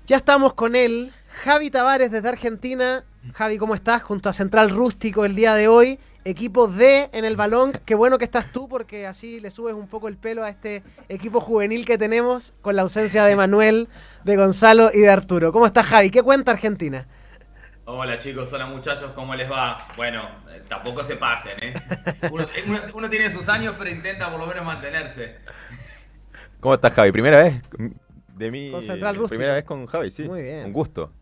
Ya estamos con él, Javi Tavares desde Argentina. Javi, ¿cómo estás? Junto a Central Rústico el día de hoy. Equipo D en el balón. Qué bueno que estás tú porque así le subes un poco el pelo a este equipo juvenil que tenemos con la ausencia de Manuel, de Gonzalo y de Arturo. ¿Cómo estás, Javi? ¿Qué cuenta Argentina? Hola chicos, hola muchachos, ¿cómo les va? Bueno, eh, tampoco se pasen, ¿eh? Uno, uno- uno tiene sus años, pero intenta por lo menos mantenerse. ¿Cómo estás, Javi? ¿Primera vez? De mí. Con Central. Primera vez con Javi, sí. Muy bien. Un gusto.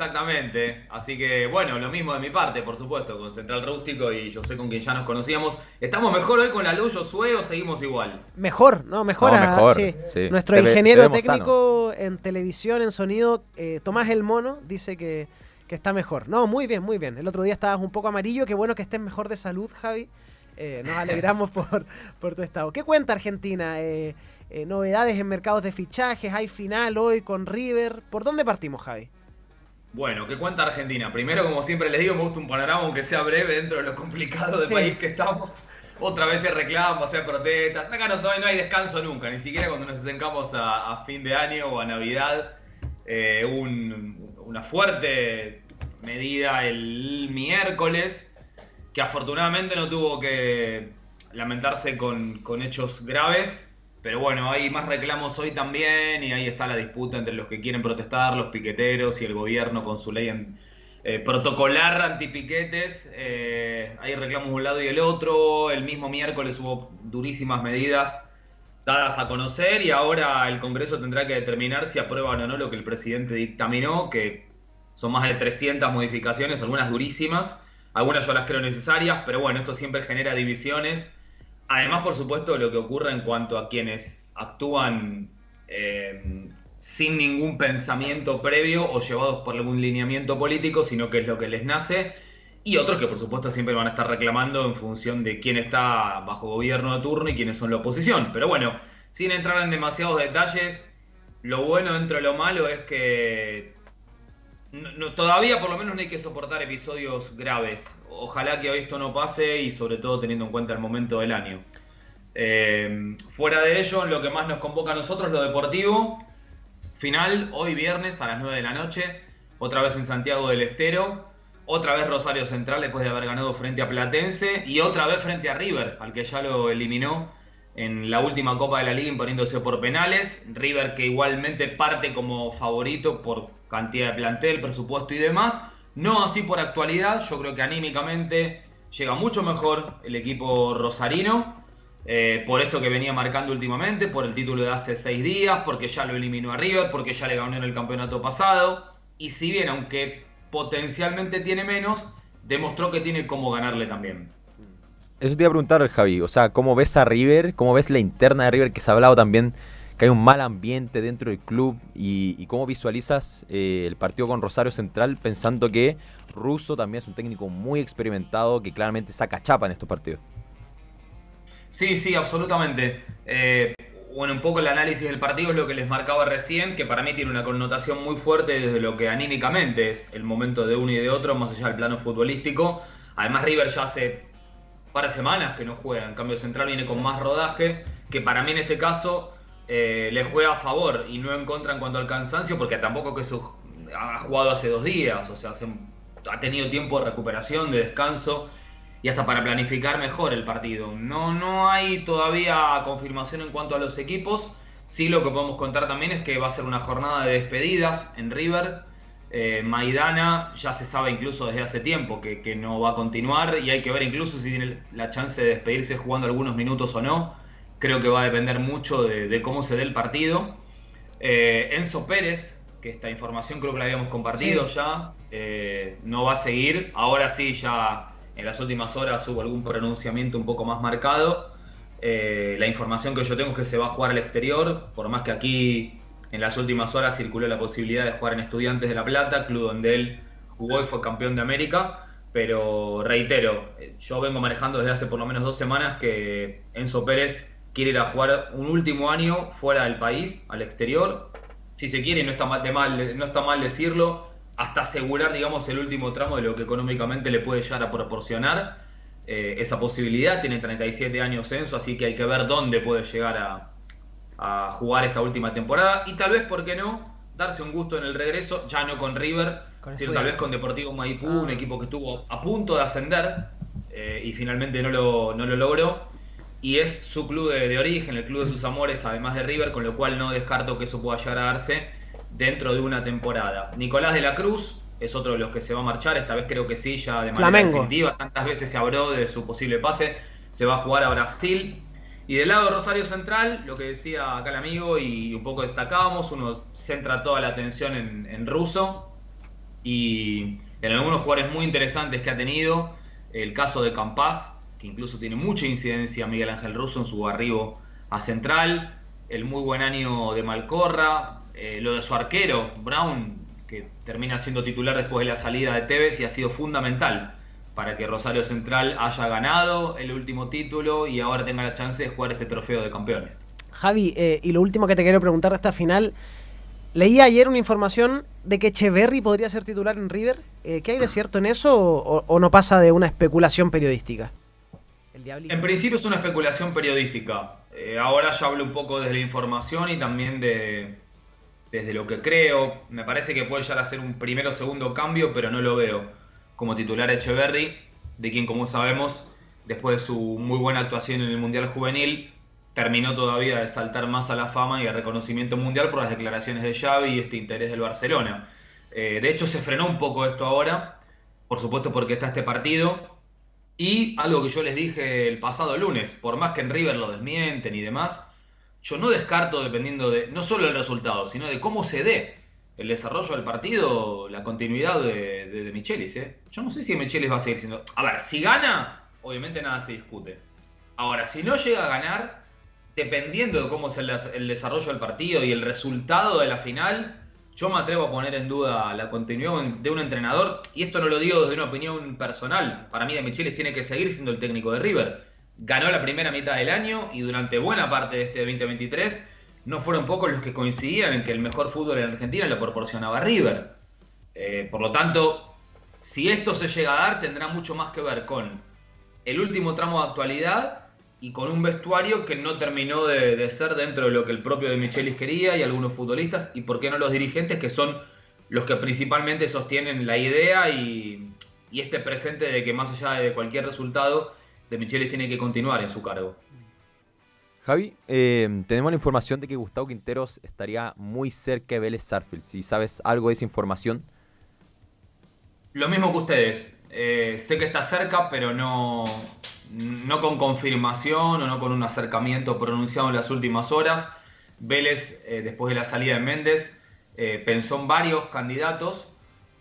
Exactamente, así que bueno, lo mismo de mi parte, por supuesto, con Central Rústico y yo sé con quien ya nos conocíamos. ¿Estamos mejor hoy con la luz, Josué, o seguimos igual? Mejor, ¿no? Mejor. No, a- mejor, sí. sí. Nuestro Te ingeniero te técnico en televisión, en sonido, eh, Tomás El Mono, dice que, que está mejor. No, muy bien, muy bien. El otro día estabas un poco amarillo, qué bueno que estés mejor de salud, Javi. Eh, nos alegramos por, por tu estado. ¿Qué cuenta Argentina? Eh, eh, novedades en mercados de fichajes, hay final hoy con River. ¿Por dónde partimos, Javi? Bueno, ¿qué cuenta Argentina? Primero, como siempre les digo, me gusta un panorama, aunque sea breve, dentro de lo complicado del Sí. país que estamos. Otra vez se reclama, se protestas. Acá no, hay- no hay descanso nunca, ni siquiera cuando nos acercamos a, a fin de año o a Navidad. Eh, un- una fuerte medida el miércoles, que afortunadamente no tuvo que lamentarse con, con hechos graves. Pero bueno, hay más reclamos hoy también y ahí está la disputa entre los que quieren protestar, los piqueteros y el gobierno con su ley en, eh, protocolar antipiquetes. Eh, hay reclamos de un lado y el otro. El mismo miércoles hubo durísimas medidas dadas a conocer y ahora el Congreso tendrá que determinar si aprueban o no lo que el presidente dictaminó, que son más de 300 modificaciones, algunas durísimas, algunas yo las creo necesarias, pero bueno, esto siempre genera divisiones. Además, por supuesto, lo que ocurre en cuanto a quienes actúan eh, sin ningún pensamiento previo o llevados por algún lineamiento político, sino que es lo que les nace. Y otros que por supuesto siempre van a estar reclamando en función de quién está bajo gobierno de turno y quiénes son la oposición. Pero bueno, sin entrar en demasiados detalles, lo bueno dentro de lo malo es que todavía por lo menos no hay que soportar episodios graves. Ojalá que hoy esto no pase y sobre todo teniendo en cuenta el momento del año. Eh, fuera de ello, lo que más nos convoca a nosotros, lo deportivo, Final hoy viernes a las 9 de la noche, otra vez en Santiago del Estero, otra vez Rosario Central después de haber ganado frente a Platense y otra vez frente a River, al que ya lo eliminó en la última Copa de la Liga imponiéndose por penales. River que igualmente parte como favorito por cantidad de plantel, presupuesto y demás. No así por actualidad, yo creo que anímicamente llega mucho mejor el equipo rosarino. Eh, por esto que venía marcando últimamente, por el título de hace seis días, porque ya lo eliminó a River, porque ya le ganó en el campeonato pasado. Y si bien, aunque potencialmente tiene menos, demostró que tiene cómo ganarle también. Eso te iba a preguntar, Javi. O sea, ¿cómo ves a River? ¿Cómo ves la interna de River? Que se ha hablado también que hay un mal ambiente dentro del club. ¿Y, cómo visualizas eh, el partido con Rosario Central pensando que Russo también es un técnico muy experimentado que claramente saca chapa en estos partidos? Sí, sí, absolutamente. Eh, bueno, un poco el análisis del partido es lo que les marcaba recién, que para mí tiene una connotación muy fuerte desde lo que anímicamente es el momento de uno y de otro, más allá del plano futbolístico. Además, River ya hace un par de semanas que no juega, en cambio Central viene con más rodaje, que para mí en este caso eh, le juega a favor y no en contra en cuanto al cansancio, porque tampoco que eso ha jugado hace dos días, o sea, ha tenido tiempo de recuperación, de descanso y hasta para planificar mejor el partido. No, no hay todavía confirmación en cuanto a los equipos. Sí lo que podemos contar también es que va a ser una jornada de despedidas en River. Eh, Maidana ya se sabe incluso desde hace tiempo que, no va a continuar y hay que ver incluso si tiene la chance de despedirse jugando algunos minutos o no. Creo que va a depender mucho de, cómo se dé el partido. Eh, Enzo Pérez, que esta información creo que la habíamos compartido ya, eh, no va a seguir. Ahora sí ya en las últimas horas hubo algún pronunciamiento un poco más marcado. Eh, la información que yo tengo es que se va a jugar al exterior, por más que aquí en las últimas horas circuló la posibilidad de jugar en Estudiantes de La Plata, club donde él jugó y fue campeón de América. Pero reitero, yo vengo manejando desde hace por lo menos dos semanas que Enzo Pérez quiere ir a jugar un último año fuera del país, al exterior. Si se quiere, no está mal, de mal, no está mal decirlo, hasta asegurar, digamos, el último tramo de lo que económicamente le puede llegar a proporcionar eh, esa posibilidad. Tiene 37 años Enzo, así que hay que ver dónde puede llegar a, jugar esta última temporada. Y tal vez, ¿por qué no? Darse un gusto en el regreso, ya no con River, sino tal vez con Deportivo Maipú, un ah. equipo que estuvo a punto de ascender eh, y finalmente no lo, no lo logró. Y es su club de, de origen, el club de sus amores, además de River, con lo cual no descarto que eso pueda llegar a darse dentro de una temporada. Nicolás de la Cruz es otro de los que se va a marchar, esta vez creo que sí, ya de manera definitiva, tantas veces se habló de su posible pase, se va a jugar a Brasil. Y del lado de Rosario Central, lo que decía acá el amigo y un poco destacábamos, uno centra toda la atención en, en ruso y en algunos jugadores muy interesantes que ha tenido, el caso de Campas, que incluso tiene mucha incidencia Miguel Ángel Russo en su arribo a Central, el muy buen año de Malcorra, eh, lo de su arquero, Brown, que termina siendo titular después de la salida de Tevez y ha sido fundamental para que Rosario Central haya ganado el último título y ahora tenga la chance de jugar este trofeo de campeones. Javi, eh, y lo último que te quiero preguntar de esta final, leí ayer una información de que Echeverry podría ser titular en River. Eh, ¿Qué hay de cierto en eso o, no pasa de una especulación periodística? En principio es una especulación periodística. ahora ya hablo un poco de la información y también de, desde lo que creo. Me parece que puede llegar a ser un primero o segundo cambio, pero no lo veo como titular Echeverry, de quien, como sabemos, después de su muy buena actuación en el Mundial Juvenil, terminó todavía de saltar más a la fama y al reconocimiento mundial por las declaraciones de Xavi y este interés del Barcelona. Eh, de hecho, se frenó un poco esto ahora, por supuesto porque está este partido. Y algo que yo les dije el pasado lunes, por más que en River lo desmienten y demás, yo no descarto, dependiendo de no solo el resultado, sino de cómo se dé el desarrollo del partido, la continuidad de, de, Michelis. ¿eh? Yo no sé si Michelis va a seguir siendo. A ver, si gana, obviamente nada se discute. Ahora, si no llega a ganar, dependiendo de cómo es el, el desarrollo del partido y el resultado de la final, yo me atrevo a poner en duda la continuidad de un entrenador, y esto no lo digo desde una opinión personal. Para mí, de Michelis tiene que seguir siendo el técnico de River. Ganó la primera mitad del año y durante buena parte de este 2023 no fueron pocos los que coincidían en que el mejor fútbol en Argentina lo proporcionaba River. Eh, por lo tanto, si esto se llega a dar, tendrá mucho más que ver con el último tramo de actualidad y con un vestuario que no terminó de, ser dentro de lo que el propio de Michelis quería y algunos futbolistas, y por qué no los dirigentes, que son los que principalmente sostienen la idea y, este presente de que más allá de cualquier resultado, de Michelis tiene que continuar en su cargo. Javi, eh, tenemos la información de que Gustavo Quinteros estaría muy cerca de Vélez Sarfield. Si sabes algo de esa información. Lo mismo que ustedes. Eh, sé que está cerca, pero no, no con confirmación o no con un acercamiento pronunciado en las últimas horas. Vélez, eh, después de la salida de Méndez, eh, pensó en varios candidatos.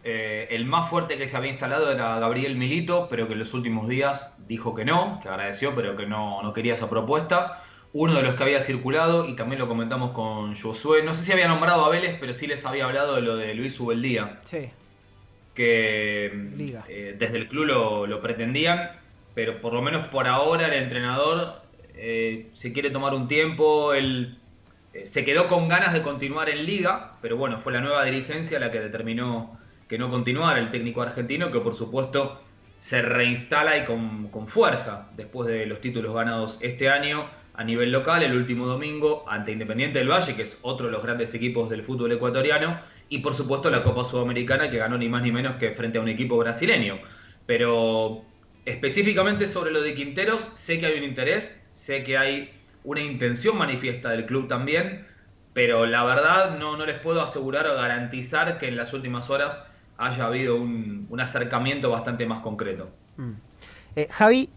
Eh, el más fuerte que se había instalado era Gabriel Milito, pero que en los últimos días dijo que no, que agradeció, pero que no, no quería esa propuesta. Uno de los que había circulado, y también lo comentamos con Josué, no sé si había nombrado a Vélez, pero sí les había hablado de lo de Luis Ubeldía. Sí. Que desde el club lo, lo pretendían pero por lo menos por ahora el entrenador eh, se quiere tomar un tiempo, él eh, se quedó con ganas de continuar en liga, pero bueno, fue la nueva dirigencia la que determinó que no continuara el técnico argentino, que por supuesto se reinstala y con, con fuerza después de los títulos ganados este año a nivel local, el último domingo ante Independiente del Valle, que es otro de los grandes equipos del fútbol ecuatoriano, y por supuesto la Copa Sudamericana, que ganó ni más ni menos que frente a un equipo brasileño. Pero Específicamente sobre lo de Quinteros, sé que hay un interés, sé que hay una intención manifiesta del club también, pero la verdad no, no les puedo asegurar o garantizar que en las últimas horas haya habido un, acercamiento bastante más concreto. Mm. Eh, Javi,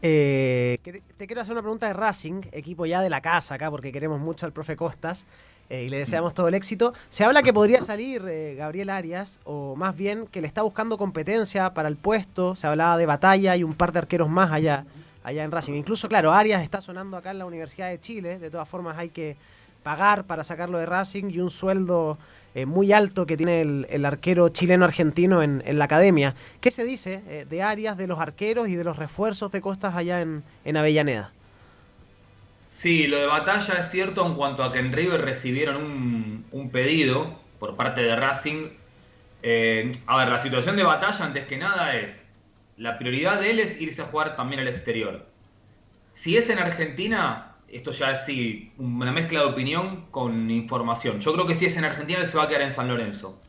eh, te quiero hacer una pregunta de Racing, equipo ya de la casa acá, porque queremos mucho al profe Costas. Eh, y le deseamos todo el éxito. Se habla que podría salir eh, Gabriel Arias, o más bien que le está buscando competencia para el puesto. Se hablaba de batalla y un par de arqueros más allá, allá en Racing. Incluso, claro, Arias está sonando acá en la Universidad de Chile. De todas formas, hay que pagar para sacarlo de Racing y un sueldo eh, muy alto que tiene el, arquero chileno-argentino en, la academia. ¿Qué se dice de Arias, de los arqueros y de los refuerzos de Costas allá en Avellaneda? Sí, lo de Batalla es cierto en cuanto a que en River recibieron un, pedido por parte de Racing. Eh, a ver, la situación de Batalla antes que nada es, la prioridad de él es irse a jugar también al exterior. Si es en Argentina, esto ya es sí, una mezcla de opinión con información. Yo creo que si es en Argentina, él se va a quedar en San Lorenzo.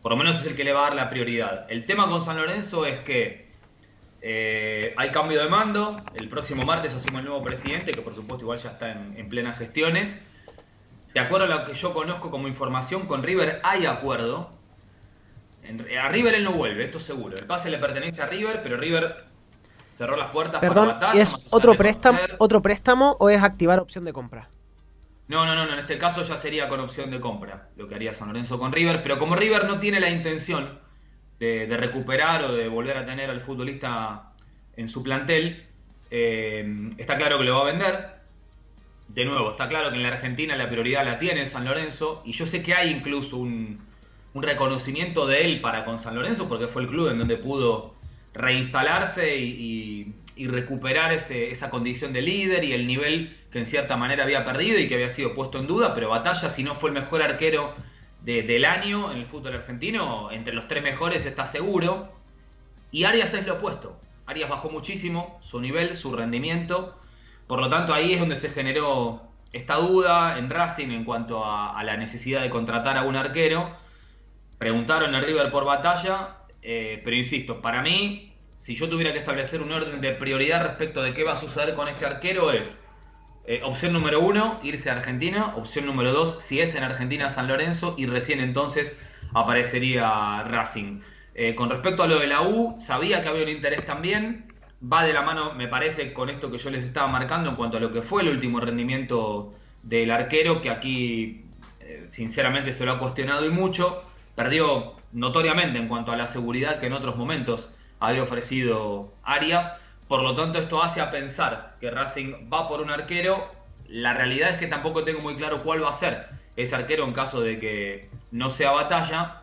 Por lo menos es el que le va a dar la prioridad. El tema con San Lorenzo es que eh, hay cambio de mando, el próximo martes asume el nuevo presidente, que por supuesto igual ya está en, plenas gestiones. De acuerdo a lo que yo conozco como información, con River hay acuerdo. a River él no vuelve, esto seguro. El pase le pertenece a River, pero River cerró las puertas Perdón, ¿es otro préstamo, otro préstamo o es activar opción de compra? No, no, no, en este caso ya sería con opción de compra, lo que haría San Lorenzo con River, pero como River no tiene la intención de, recuperar o de volver a tener al futbolista en su plantel, eh, está claro que lo va a vender. De nuevo, está claro que en la Argentina la prioridad la tiene San Lorenzo y yo sé que hay incluso un, reconocimiento de él para con San Lorenzo porque fue el club en donde pudo reinstalarse y, recuperar esa condición de líder y el nivel que en cierta manera había perdido y que había sido puesto en duda, pero Batalla si no fue el mejor arquero del año en el fútbol argentino, entre los tres mejores está seguro. Y Arias es lo opuesto. Arias bajó muchísimo su nivel, su rendimiento. Por lo tanto, ahí es donde se generó esta duda en Racing en cuanto a, la necesidad de contratar a un arquero. Preguntaron a River por batalla, eh, pero insisto, para mí si yo tuviera que establecer un orden de prioridad respecto de qué va a suceder con este arquero es eh, opción número uno, irse a Argentina. Opción número dos, si es en Argentina, San Lorenzo. Y recién entonces aparecería Racing. Eh, con respecto a lo de la U, sabía que había un interés también. Va de la mano, me parece, con esto que yo les estaba marcando en cuanto a lo que fue el último rendimiento del arquero, que aquí eh, sinceramente se lo ha cuestionado y mucho. Perdió notoriamente en cuanto a la seguridad que en otros momentos había ofrecido Arias. Por lo tanto, esto hace a pensar que Racing va por un arquero. La realidad es que tampoco tengo muy claro cuál va a ser ese arquero en caso de que no sea batalla.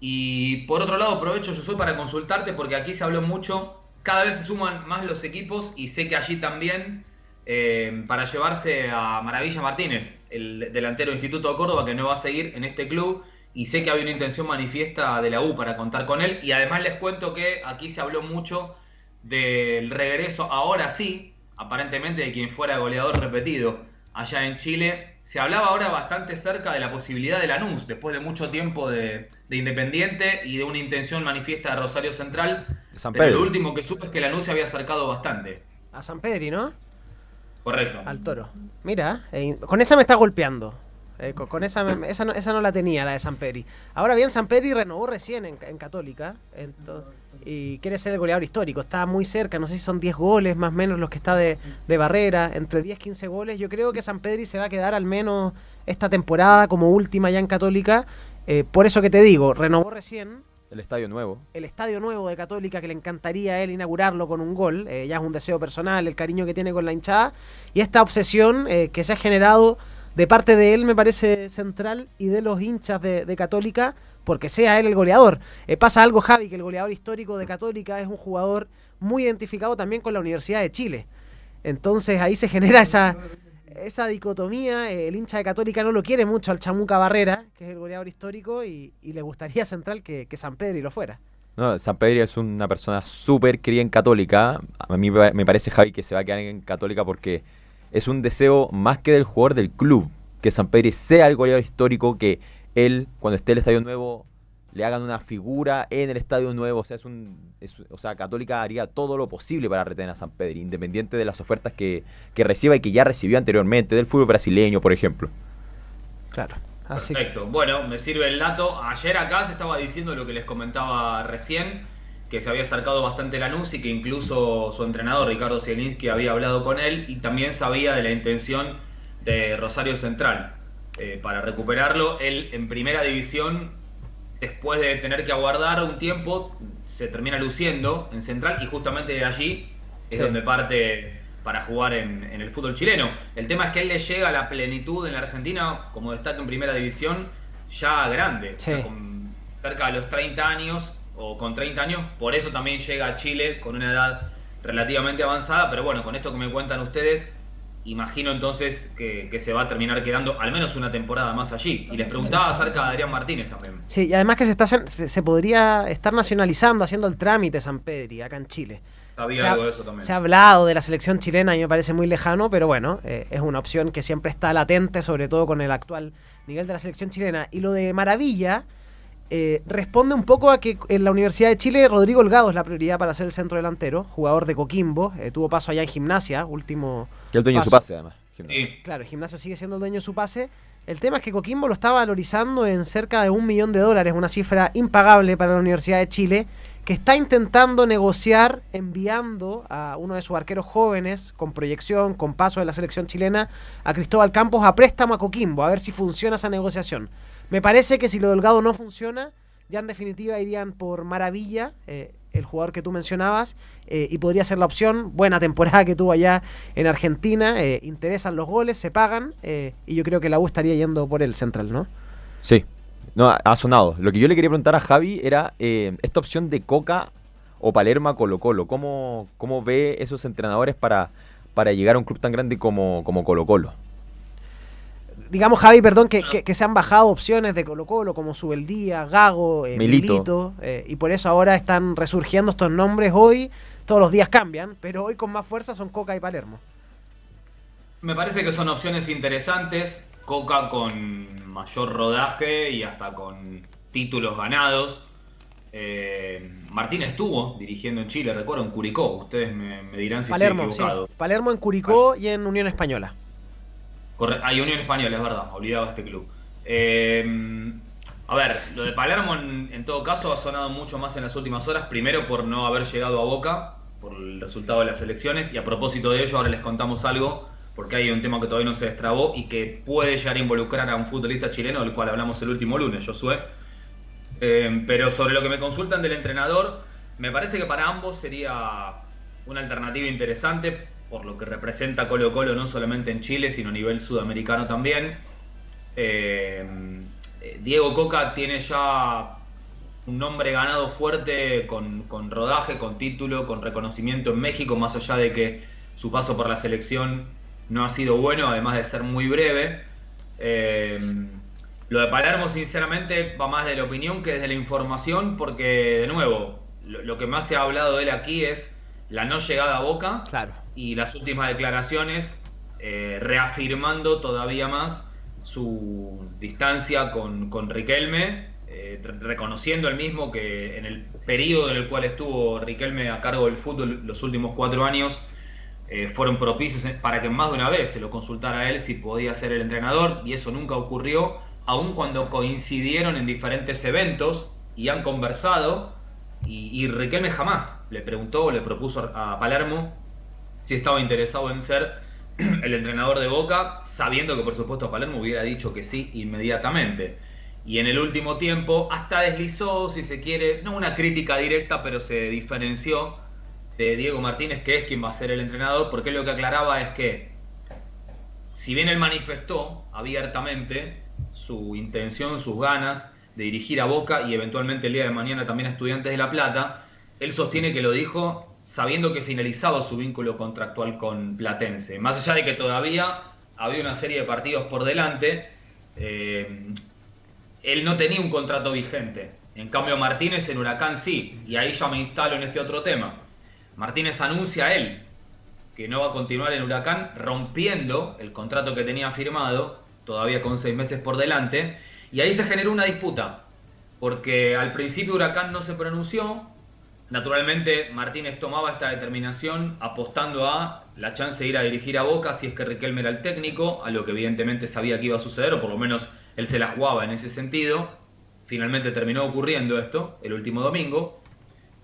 Y por otro lado, aprovecho yo soy para consultarte porque aquí se habló mucho. Cada vez se suman más los equipos y sé que allí también eh, para llevarse a Maravilla Martínez, el delantero Instituto de Córdoba que no va a seguir en este club. Y sé que había una intención manifiesta de la U para contar con él. Y además les cuento que aquí se habló mucho del regreso, ahora sí, aparentemente de quien fuera goleador repetido allá en Chile. Se hablaba ahora bastante cerca de la posibilidad de Lanús, después de mucho tiempo de, Independiente y de una intención manifiesta de Rosario Central. San Pero lo último que supe es que Lanús se había acercado bastante. A San Pedri, ¿no? Correcto. Al toro. Mira, eh, con esa me está golpeando. Eh, con, esa, esa, no, esa no la tenía, la de San Pedri. Ahora bien, San Pedri renovó recién en, Católica y quiere ser el goleador histórico. Está muy cerca, no sé si son 10 goles más o menos los que está de, barrera, entre 10 15 goles. Yo creo que San Pedri se va a quedar al menos esta temporada como última ya en Católica. Eh, por eso que te digo, renovó recién. El estadio nuevo. El estadio nuevo de Católica, que le encantaría a él inaugurarlo con un gol. Eh, ya es un deseo personal, el cariño que tiene con la hinchada. Y esta obsesión que se ha generado de parte de él me parece central y de los hinchas de, Católica, porque sea él el goleador. Eh, pasa algo, Javi, que el goleador histórico de Católica es un jugador muy identificado también con la Universidad de Chile. Entonces ahí se genera esa, esa dicotomía. Eh, el hincha de Católica no lo quiere mucho al Chamuca Barrera, que es el goleador histórico, y, le gustaría central que, San Pedro lo fuera. No, San Pedro es una persona súper querida en Católica. A mí me parece, Javi, que se va a quedar en Católica porque es un deseo más que del jugador del club, que San Pedro sea el goleador histórico, que él, cuando esté en el estadio nuevo, le hagan una figura en el estadio nuevo. O sea, es un, o sea, Católica haría todo lo posible para retener a San Pedro, independiente de las ofertas que, reciba y que ya recibió anteriormente, del fútbol brasileño, por ejemplo. Claro. Perfecto. Bueno, me sirve el dato. Ayer acá se estaba diciendo lo que les comentaba recién que se había acercado bastante Lanús y que incluso su entrenador Ricardo Zielinski había hablado con él y también sabía de la intención de Rosario Central eh, para recuperarlo. Él en primera división, después de tener que aguardar un tiempo, se termina luciendo en Central y justamente de allí es donde parte para jugar en, el fútbol chileno. El tema es que él le llega a la plenitud en la Argentina, como destaca en primera división, ya grande, con cerca de los 30 años o con 30 años, por eso también llega a Chile con una edad relativamente avanzada, pero bueno, con esto que me cuentan ustedes, imagino entonces que, se va a terminar quedando al menos una temporada más allí. Y les preguntaba acerca de Adrián Martínez también. Sí, y además que se, está, se podría estar nacionalizando, haciendo el trámite San Pedri acá en Chile. Sabía algo de eso también. Se ha hablado de la selección chilena y me parece muy lejano, pero bueno, eh, es una opción que siempre está latente, sobre todo con el actual nivel de la selección chilena. Y lo de Maravilla eh, responde un poco a que en la Universidad de Chile Rodrigo Holgado es la prioridad para ser el centro delantero, jugador de Coquimbo, eh, tuvo paso allá en gimnasia, último... Que el dueño de su pase además. Claro, gimnasia sigue siendo el dueño de su pase. El tema es que Coquimbo lo está valorizando en cerca de un millón de dólares, una cifra impagable para la Universidad de Chile, que está intentando negociar enviando a uno de sus arqueros jóvenes con proyección, con paso de la selección chilena, a Cristóbal Campos a préstamo a Coquimbo, a ver si funciona esa negociación. Me parece que si lo Delgado no funciona, ya en definitiva irían por Maravilla, eh, el jugador que tú mencionabas, eh, y podría ser la opción. Buena temporada que tuvo allá en Argentina, eh, interesan los goles, se pagan, y yo creo que la U estaría yendo por el central, ¿no? Sí, no, ha sonado. Lo que yo le quería preguntar a Javi era esta opción de Coca o Palermo Colo Colo. ¿Cómo, cómo ve esos entrenadores para, para llegar a un club tan grande como, como Colo Colo? Digamos, Javi, perdón, que, que, se han bajado opciones de Colo Colo como Subeldía, Gago, eh, Milito, eh, y por eso ahora están resurgiendo estos nombres hoy. Todos los días cambian, pero hoy con más fuerza son Coca y Palermo. Me parece que son opciones interesantes. Coca con mayor rodaje y hasta con títulos ganados. Eh, Martín estuvo dirigiendo en Chile, recuerdo, en Curicó. Ustedes me, me dirán si Palermo, estoy sí. Palermo en Curicó y en Unión Española. Hay Unión Española, es verdad, olvidaba este club. Eh, a ver, lo de Palermo en, en todo caso ha sonado mucho más en las últimas horas, primero por no haber llegado a Boca, por el resultado de las elecciones, y a propósito de ello ahora les contamos algo, porque hay un tema que todavía no se destrabó y que puede llegar a involucrar a un futbolista chileno, del cual hablamos el último lunes, Josué. Eh, pero sobre lo que me consultan del entrenador, me parece que para ambos sería una alternativa interesante por lo que representa Colo Colo no solamente en Chile, sino a nivel sudamericano también. Eh, eh, Diego Coca tiene ya un nombre ganado fuerte con, con rodaje, con título, con reconocimiento en México, más allá de que su paso por la selección no ha sido bueno, además de ser muy breve. Eh, lo de Palermo, sinceramente, va más de la opinión que desde la información, porque, de nuevo, lo, lo que más se ha hablado de él aquí es la no llegada a Boca Claro. Y las últimas declaraciones eh, reafirmando todavía más su distancia con, con Riquelme, eh, re- reconociendo el mismo que en el periodo en el cual estuvo Riquelme a cargo del fútbol los últimos cuatro años eh, fueron propicios para que más de una vez se lo consultara él si podía ser el entrenador y eso nunca ocurrió, aun cuando coincidieron en diferentes eventos y han conversado y, y Riquelme jamás le preguntó o le propuso a Palermo si estaba interesado en ser el entrenador de Boca, sabiendo que por supuesto Palermo hubiera dicho que sí inmediatamente. Y en el último tiempo hasta deslizó, si se quiere, no una crítica directa, pero se diferenció de Diego Martínez, que es quien va a ser el entrenador, porque lo que aclaraba es que, si bien él manifestó abiertamente su intención, sus ganas de dirigir a Boca y eventualmente el día de mañana también a Estudiantes de La Plata, él sostiene que lo dijo sabiendo que finalizaba su vínculo contractual con Platense. Más allá de que todavía había una serie de partidos por delante, eh, él no tenía un contrato vigente. En cambio, Martínez en Huracán sí. Y ahí ya me instalo en este otro tema. Martínez anuncia a él que no va a continuar en Huracán, rompiendo el contrato que tenía firmado, todavía con seis meses por delante. Y ahí se generó una disputa. Porque al principio Huracán no se pronunció. Naturalmente, Martínez tomaba esta determinación apostando a la chance de ir a dirigir a Boca si es que Riquelme era el técnico, a lo que evidentemente sabía que iba a suceder, o por lo menos él se la jugaba en ese sentido. Finalmente terminó ocurriendo esto el último domingo,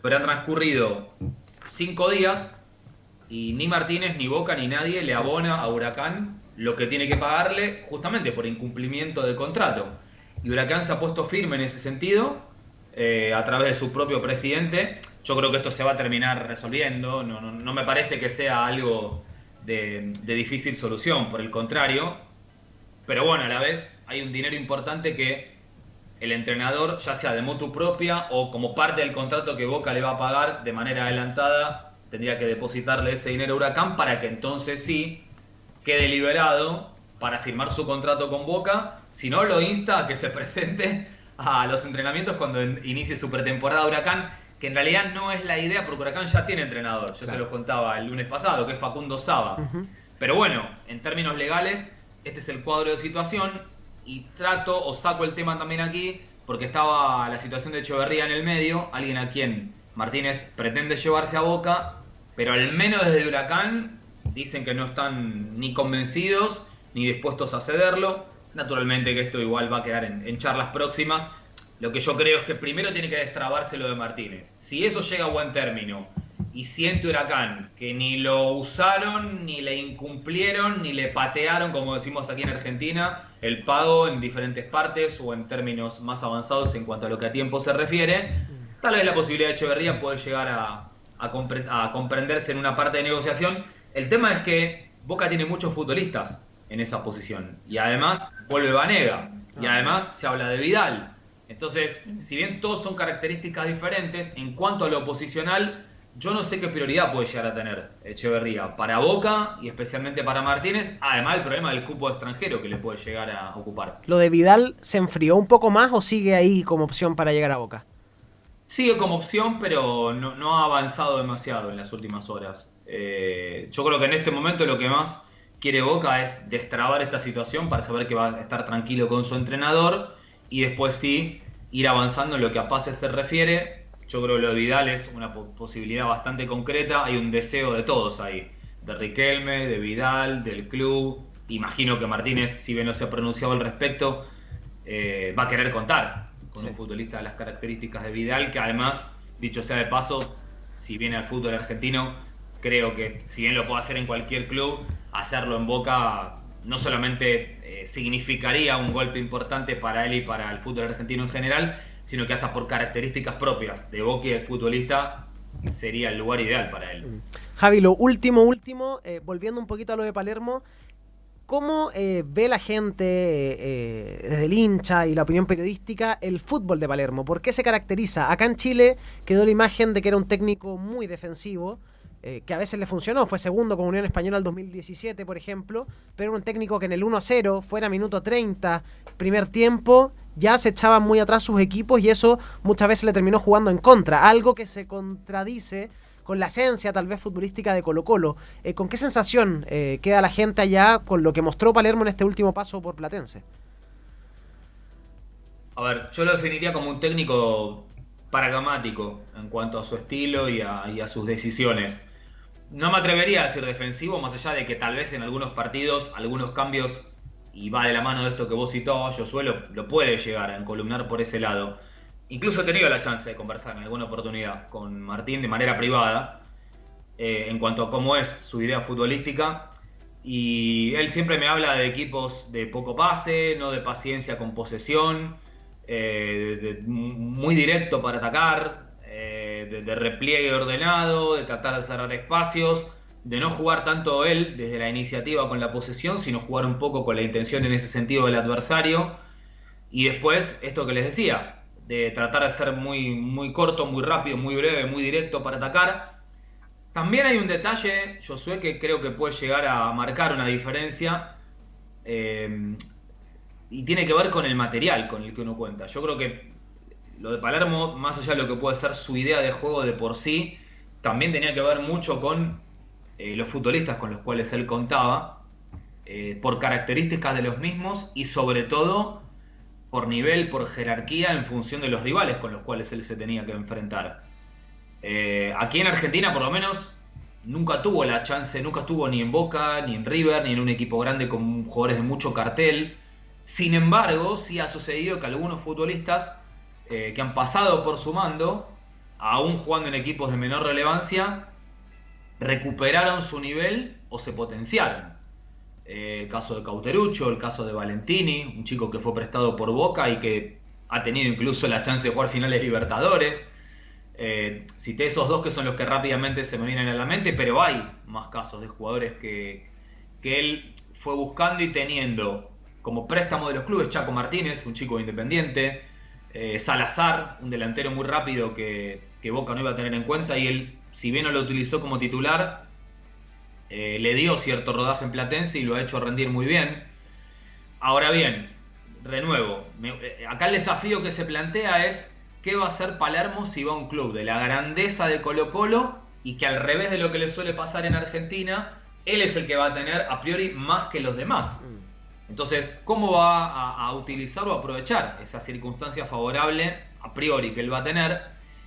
pero han transcurrido cinco días y ni Martínez, ni Boca, ni nadie le abona a Huracán lo que tiene que pagarle justamente por incumplimiento del contrato. Y Huracán se ha puesto firme en ese sentido eh, a través de su propio presidente. Yo creo que esto se va a terminar resolviendo, no, no, no me parece que sea algo de, de difícil solución, por el contrario, pero bueno, a la vez hay un dinero importante que el entrenador, ya sea de motu propia o como parte del contrato que Boca le va a pagar de manera adelantada, tendría que depositarle ese dinero a Huracán para que entonces sí quede liberado para firmar su contrato con Boca. Si no, lo insta a que se presente a los entrenamientos cuando inicie su pretemporada Huracán, que en realidad no es la idea porque Huracán ya tiene entrenador. Yo se los contaba el lunes pasado, que es Facundo Saba. Pero bueno, en términos legales, este es el cuadro de situación y trato o saco el tema también aquí porque estaba la situación de Echeverría en el medio, alguien a quien Martínez pretende llevarse a Boca, pero al menos desde Huracán dicen que no están ni convencidos ni dispuestos a cederlo. Naturalmente que esto igual va a quedar en, en charlas próximas. Lo que yo creo es que primero tiene que destrabarse lo de Martínez. Si eso llega a buen término y siente Huracán que ni lo usaron, ni le incumplieron, ni le patearon, como decimos aquí en Argentina, el pago en diferentes partes o en términos más avanzados en cuanto a lo que a tiempo se refiere, tal vez la posibilidad de Echeverría puede llegar a, a compre- a comprenderse en una parte de negociación. El tema es que Boca tiene muchos futbolistas en esa posición y además vuelve Vanega y además se habla de Vidal. Entonces, si bien todos son características diferentes, en cuanto a lo posicional, yo no sé qué prioridad puede llegar a tener Echeverría para Boca y especialmente para Martínez, además del problema del cupo extranjero que le puede llegar a ocupar. ¿Lo de Vidal se enfrió un poco más o sigue ahí como opción para llegar a Boca? Sigue como opción, pero no, no ha avanzado demasiado en las últimas horas. Eh, yo creo que en este momento lo que más quiere Boca es destrabar esta situación para saber que va a estar tranquilo con su entrenador y después sí ir avanzando en lo que a pases se refiere. Yo creo que lo de Vidal es una posibilidad bastante concreta. Hay un deseo de todos ahí. De Riquelme, de Vidal, del club. Imagino que Martínez, si bien no se ha pronunciado al respecto, eh, va a querer contar con un futbolista de las características de Vidal, que además, dicho sea de paso, si viene al fútbol argentino, creo que si bien lo puede hacer en cualquier club, hacerlo en Boca no solamente eh, significaría un golpe importante para él y para el fútbol argentino en general, sino que hasta por características propias de Boca y del futbolista sería el lugar ideal para él. Javi, lo último, último, eh, volviendo un poquito a lo de Palermo, ¿cómo eh, ve la gente desde el hincha y la opinión periodística el fútbol de Palermo? ¿Por qué se caracteriza? Acá en Chile quedó la imagen de que era un técnico muy defensivo, eh, que a veces le funcionó, fue segundo con Unión Española el 2017, por ejemplo, pero un técnico que en el 1-0, fuera minuto 30, primer tiempo, ya se echaban muy atrás sus equipos y eso muchas veces le terminó jugando en contra, algo que se contradice con la esencia tal vez futbolística de Colo Colo. Eh, ¿Con qué sensación eh, queda la gente allá con lo que mostró Palermo en este último paso por Platense? A ver, yo lo definiría como un técnico pragmático en cuanto a su estilo y a sus decisiones no me atrevería a decir defensivo, más allá de que tal vez en algunos partidos, algunos cambios, y va de la mano de esto que vos citabas, yo suelo, lo puede llegar a encolumnar por ese lado. Incluso he tenido la chance de conversar en alguna oportunidad con Martín de manera privada eh, en cuanto a cómo es su idea futbolística. Y él siempre me habla de equipos de poco pase, no de paciencia con posesión, eh, muy directo para atacar, de, repliegue ordenado, de tratar de cerrar espacios, de no jugar tanto él desde la iniciativa con la posesión, sino jugar un poco con la intención en ese sentido del adversario. Y después, esto que les decía, de tratar de ser muy, muy corto, muy rápido, muy breve, muy directo para atacar. También hay un detalle, Josué, que creo que puede llegar a marcar una diferencia. Eh, y tiene que ver con el material con el que uno cuenta. Yo creo que lo de Palermo, más allá de lo que puede ser su idea de juego de por sí, también tenía que ver mucho con eh, los futbolistas con los cuales él contaba, eh, por características de los mismos y sobre todo por nivel, por jerarquía en función de los rivales con los cuales él se tenía que enfrentar. Eh, aquí en Argentina, por lo menos, nunca tuvo la chance, nunca estuvo ni en Boca, ni en River, ni en un equipo grande con jugadores de mucho cartel. Sin embargo, sí ha sucedido que algunos futbolistas eh, que han pasado por su mando, aún jugando en equipos de menor relevancia, recuperaron su nivel o se potenciaron. Eh, el caso de Cauterucho, el caso de Valentini, un chico que fue prestado por Boca y que ha tenido incluso la chance de jugar finales Libertadores. Eh, cité esos dos que son los que rápidamente se me vienen a la mente, pero hay más casos de jugadores que, que él fue buscando y teniendo como préstamo de los clubes. Chaco Martínez, un chico independiente, eh, Salazar, un delantero muy rápido que, Boca no iba a tener en cuenta y él, si bien no lo utilizó como titular, eh, le dio cierto rodaje en Platense y lo ha hecho rendir muy bien. Ahora bien, renuevo, eh, acá el desafío que se plantea es qué va a hacer Palermo si va a un club de la grandeza de Colo Colo y que al revés de lo que le suele pasar en Argentina, él es el que va a tener a priori más que los demás. Entonces, ¿cómo va a, utilizar o aprovechar esa circunstancia favorable a priori que él va a tener?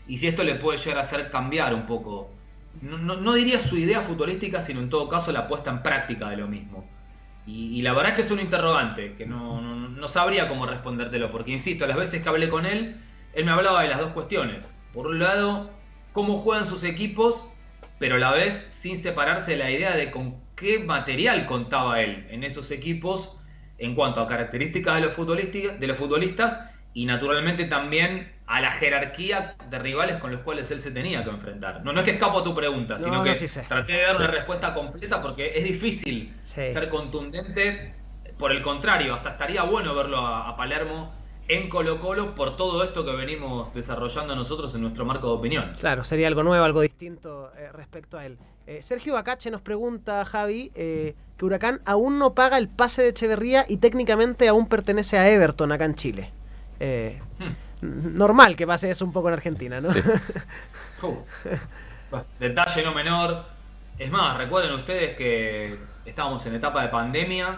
Y si esto le puede llegar a hacer cambiar un poco, no, diría su idea futbolística, sino en todo caso la puesta en práctica de lo mismo. Y, la verdad es que es un interrogante, que no, no, sabría cómo respondértelo, porque insisto, las veces que hablé con él, él me hablaba de las dos cuestiones. Por un lado, cómo juegan sus equipos, pero a la vez sin separarse de la idea de con qué material contaba él en esos equipos en cuanto a características de los futbolistas, de los futbolistas y naturalmente también a la jerarquía de rivales con los cuales él se tenía que enfrentar. No, no es que escapo a tu pregunta, sino que traté de dar una respuesta completa porque es difícil ser contundente. Por el contrario, hasta estaría bueno verlo a, Palermo en Colo Colo por todo esto que venimos desarrollando nosotros en nuestro marco de opinión. Claro, sería algo nuevo, algo distinto eh, respecto a él. Eh, Sergio Bacache nos pregunta, Javi, eh, que Huracán aún no paga el pase de Echeverría y técnicamente aún pertenece a Everton acá en Chile. Eh, hmm. Normal que pase eso un poco en Argentina, ¿no? Uh. detalle no menor. Es más, recuerden ustedes que estábamos en etapa de pandemia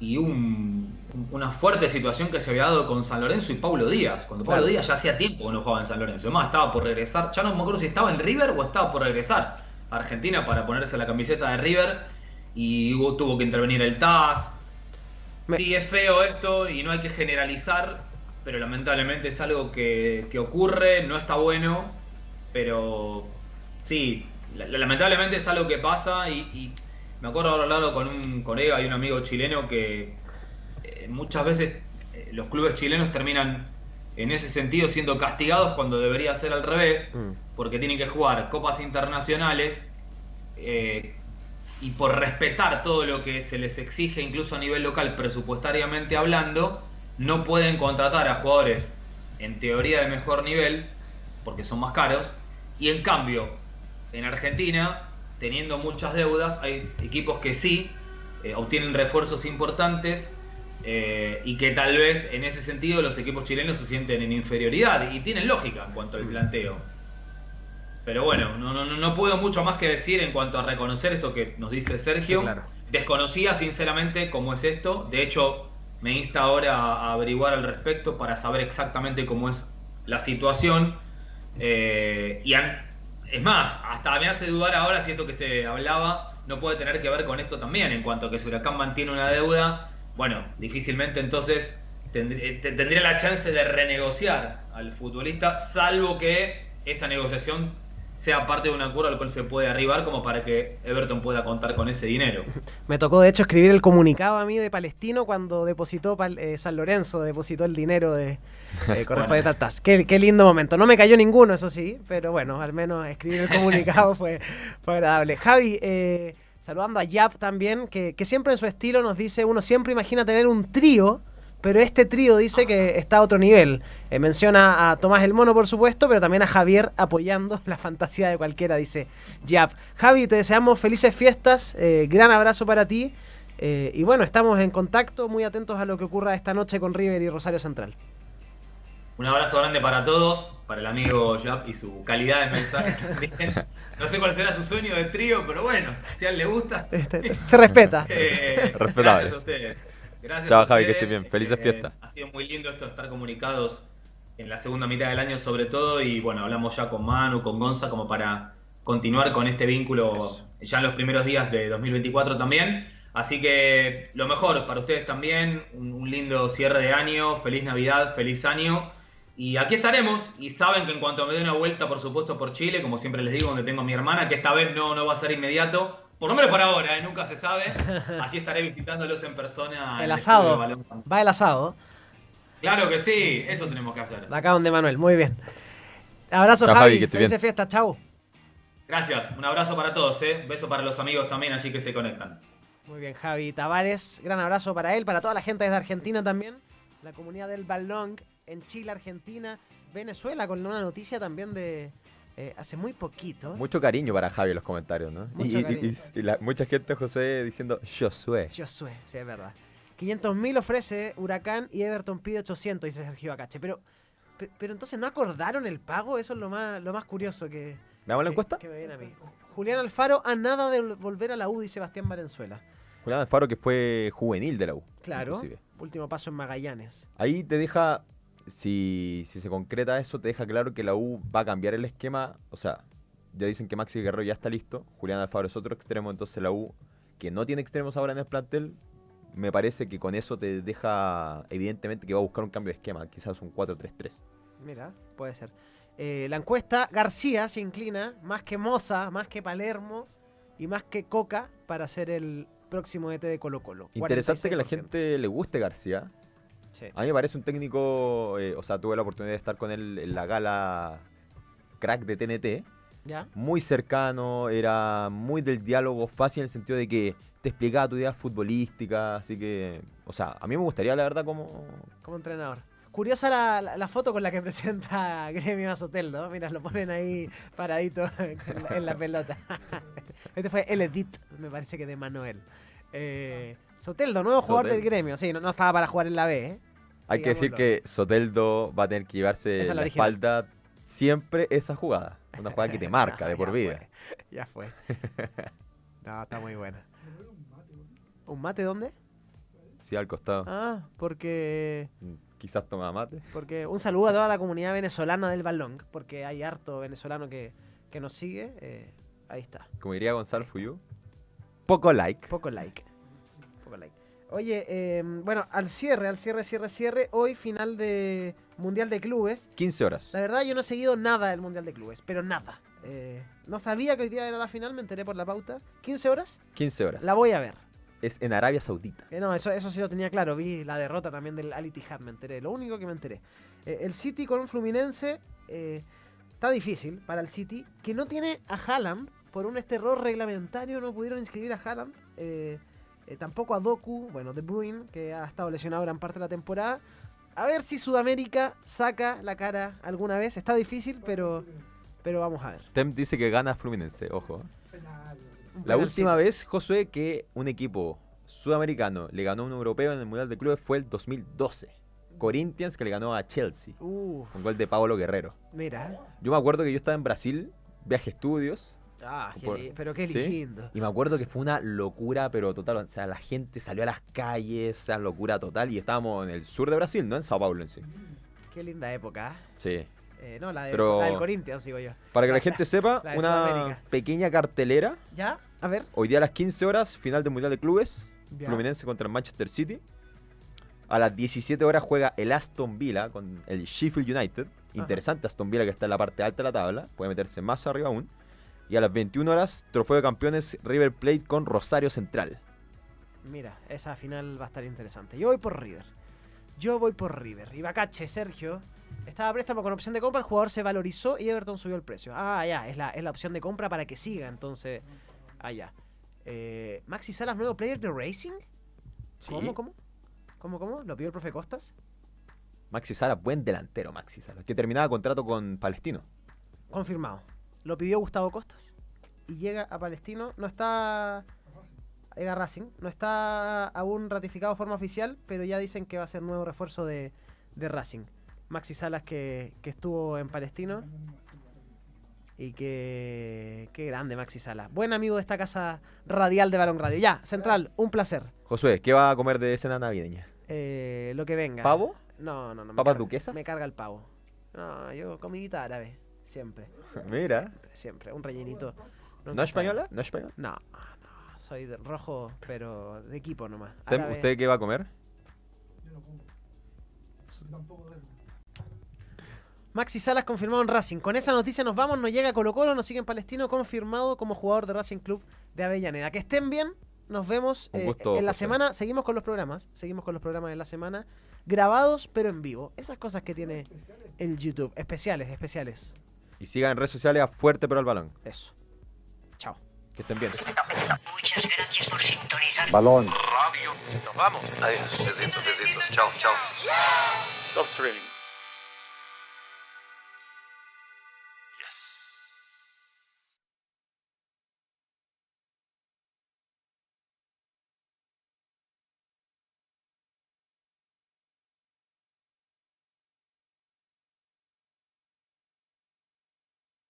y un, una fuerte situación que se había dado con San Lorenzo y Paulo Díaz. Cuando Paulo Claro. Díaz ya hacía tiempo que no jugaba en San Lorenzo. Además, estaba por regresar. Ya no me acuerdo si estaba en River o estaba por regresar a Argentina para ponerse la camiseta de River. Y hubo- tuvo que intervenir el TAS. Me- Sí, es feo esto y no hay que generalizar, pero lamentablemente es algo que, que ocurre, no está bueno, pero sí, la- la- lamentablemente es algo que pasa y, y me acuerdo haber hablado con un colega y un amigo chileno que eh, muchas veces eh, los clubes chilenos terminan en ese sentido siendo castigados cuando debería ser al revés, Mm. porque tienen que jugar copas internacionales eh, y por respetar todo lo que se les exige, incluso a nivel local, presupuestariamente hablando, no pueden contratar a jugadores en teoría de mejor nivel, porque son más caros, y en cambio, en Argentina, teniendo muchas deudas, hay equipos que sí eh, obtienen refuerzos importantes eh, y que tal vez en ese sentido los equipos chilenos se sienten en inferioridad y tienen lógica en cuanto al planteo. Pero bueno, no, no, no- puedo mucho más que decir en cuanto a reconocer esto que nos dice Sergio. Sí, claro. Desconocía sinceramente cómo es esto. De hecho, me insta ahora a averiguar al respecto para saber exactamente cómo es la situación. Eh, y an- es más, hasta me hace dudar ahora si esto que se hablaba no puede tener que ver con esto también, en cuanto a que si Huracán mantiene una deuda, bueno, difícilmente entonces tendr- eh, te- tendría la chance de renegociar al futbolista, salvo que esa negociación sea parte de un acuerdo al cual se puede arribar como para que Everton pueda contar con ese dinero. Me tocó, de hecho, escribir el comunicado a mí de Palestino cuando depositó eh, San Lorenzo, depositó el dinero de eh, correspondiente al TAS. Qué, qué lindo momento. No me cayó ninguno, eso sí, pero bueno, al menos escribir el comunicado fue, fue agradable. Javi, eh, saludando a Yap también, que, que siempre en su estilo nos dice, uno siempre imagina tener un trío, pero este trío dice que está a otro nivel. Eh, menciona a Tomás el Mono, por supuesto, pero también a Javier apoyando la fantasía de cualquiera, dice Yap. Javi, te deseamos felices fiestas, eh, gran abrazo para ti. eh, y bueno, estamos en contacto, muy atentos a lo que ocurra esta noche con River y Rosario Central. Un abrazo grande para todos, para el amigo Jap y su calidad de mensaje también. No sé cuál será su sueño de trío, pero bueno, si a él le gusta. Este, se respeta. Eh, Respetables. Gracias a ustedes. Gracias Chao, Javi, que estés bien. Felices Eh, fiestas. Ha sido muy lindo esto estar comunicados en la segunda mitad del año sobre todo y bueno, hablamos ya con Manu, con Gonza como para continuar con este vínculo ya en los primeros días de 2024 también. Así que lo mejor para ustedes también, un, un lindo cierre de año, feliz Navidad, feliz año. Y aquí estaremos, y saben que en cuanto me dé una vuelta, por supuesto, por Chile, como siempre les digo, donde tengo a mi hermana, que esta vez no, no va a ser inmediato, por lo menos por ahora, ¿eh? nunca se sabe. Allí estaré visitándolos en persona. en El asado. Va el asado. Claro que sí, eso tenemos que hacer. De acá donde Manuel, muy bien. Abrazo, Chao, Javi. Javi, Felices fiestas, chau. Gracias, un abrazo para todos, ¿eh? beso para los amigos también, allí que se conectan. Muy bien, Javi Tavares. Gran abrazo para él, para toda la gente desde Argentina también. La comunidad del Balón en Chile, Argentina, Venezuela, con una noticia también de eh, hace muy poquito. Mucho cariño para Javi en los comentarios, ¿no? Y, Mucho y- cariño. y- y la- mucha gente, José, diciendo Josué. Josué, sí, es verdad. 500.000 ofrece Huracán y Everton pide 800, dice Sergio Acache. Pero, pe- pero entonces no acordaron el pago, eso es lo más, lo más curioso que, ¿Veamos la que- encuesta? que me viene a mí. Julián Alfaro a nada de volver a la U, dice Sebastián Valenzuela. Julián Alfaro, que fue juvenil de la U. Claro, inclusive. último paso en Magallanes. Ahí te deja, si, si se concreta eso, te deja claro que la U va a cambiar el esquema. O sea, ya dicen que Maxi Guerrero ya está listo. Julián Alfaro es otro extremo, entonces la U, que no tiene extremos ahora en el plantel, me parece que con eso te deja evidentemente que va a buscar un cambio de esquema, quizás un 4-3-3. Mira, puede ser. Eh, la encuesta, García se inclina más que Moza, más que Palermo y más que Coca para ser el próximo DT de Colo Colo. Interesante que la 46%. gente le guste García. Sí. A mí me parece un técnico, eh, o sea, tuve la oportunidad de estar con él en la gala crack de TNT. ¿Ya? Muy cercano, era muy del diálogo fácil en el sentido de que te explicaba tu idea futbolística, así que, o sea, a mí me gustaría la verdad como... Como entrenador. Curiosa la, la- la foto con la que presenta Gremio Azoteldo. Mira, lo ponen ahí paradito en la, en la pelota. Este fue el edit, me parece que de Manuel. Eh, Soteldo, nuevo jugador del. Gremio. Sí, no, no estaba para jugar en la B. ¿eh? Hay que decir que Soteldo va a tener que llevarse es la espalda siempre esa jugada. Una jugada que te marca de por Ya vida. fue, Ya fue. No, está muy buena. ¿Un mate dónde? Sí, al costado. Ah, porque... Quizás toma mate. Porque un saludo a toda la comunidad venezolana del balón, porque hay harto venezolano que, que nos sigue. eh, ahí está. Como diría Gonzalo Fuyú. Poco like. Poco like. Oye, eh, bueno, al cierre, al cierre, cierre, cierre. Hoy final de Mundial de Clubes. 15 horas. La verdad yo no he seguido nada del Mundial de Clubes, pero nada. Eh, no sabía que hoy día era la final, me enteré por la pauta. ¿15 horas? 15 horas. La voy a ver. Es en Arabia Saudita. Eh, no, eso, eso sí lo tenía claro. Vi la derrota también del Al Ittihad, me enteré. Lo único que me enteré. Eh, el City con un Fluminense está difícil para el City, que no tiene a Haaland. Por un este error reglamentario no pudieron inscribir a Haaland. Eh, eh, tampoco a Doku, bueno, De Bruyne, que ha estado lesionado gran parte de la temporada. A ver si Sudamérica saca la cara alguna vez. Está difícil, pero, pero vamos a ver. Tem dice que gana Fluminense, ojo. La última vez, Josué, que un equipo sudamericano le ganó a un europeo en el Mundial de Clubes fue el 2012. Corinthians que le ganó a Chelsea. Con gol de Pablo Guerrero. mira. Yo me acuerdo que yo estaba en Brasil, viaje estudios. Ah, qué li- pero qué ¿sí? lindo. Y me acuerdo que fue una locura, pero total. O sea, la gente salió a las calles, o sea, locura total. Y estábamos en el sur de Brasil, no en Sao Paulo en sí. Qué linda época. Sí. Eh, no, la, de, Pero- la del Corinthians, digo yo. Para que la La- gente sepa, la una pequeña cartelera. ¿Ya? A ver. Hoy día a las 15 horas, final del Mundial de Clubes. Ya. Fluminense contra el Manchester City. A las 17 horas juega el Aston Villa con el Sheffield United. Interesante Aston Villa que está en la parte alta de la tabla. Puede meterse más arriba aún. Y a las 21 horas, trofeo de campeones River Plate con Rosario Central. Mira, esa final va a estar interesante. Yo voy por River. Yo voy por River. Ibacache, Sergio. Estaba préstamo con opción de compra, el jugador se valorizó y Everton subió el precio. Ah, ya, es la, es la opción de compra para que siga, entonces. Ah, ya. Eh, Maxi Salas, nuevo player de Racing. ¿Cómo, cómo? ¿Cómo, cómo? ¿Lo pidió el profe Costas? Maxi Sala, buen delantero Maxi Sala. Que terminaba contrato con Palestino. Confirmado. Lo pidió Gustavo Costas. Y llega a Palestino. No está. Llega Racing. No está aún ratificado de forma oficial, pero ya dicen que va a ser nuevo refuerzo de, de Racing. Maxi Salas que, que estuvo en Palestino. Y que. Qué grande Maxi Salas. Buen amigo de esta casa radial de Balón Radio. Ya, Central, un placer. Josué, ¿qué va a comer de cena navideña? Eh, lo que venga. ¿Pavo? No, no, no. ¿Papas duquesas? Me carga el pavo. No, yo comidita árabe. Siempre. Mira. Siempre, siempre. Un rellenito. ¿No española? ¿No española? No, no. Soy de rojo, pero de equipo nomás. ¿Usted, Árabe- usted qué va a comer? Maxi Salas confirmado en Racing. Con esa noticia nos vamos, nos llega Colo Colo, nos sigue en Palestino, confirmado como jugador de Racing Club de Avellaneda. Que estén bien, nos vemos eh, gusto, en la José. semana. Seguimos con los programas, seguimos con los programas de la semana, grabados pero en vivo. Esas cosas que tiene el YouTube, especiales, especiales. Y sigan en redes sociales a Fuerte Pero al Balón. Eso. Chao. Que estén bien. Muchas gracias por sintonizar. Balón. Nos vamos. Adiós. Besitos, besitos. Chao, chao. Stop streaming.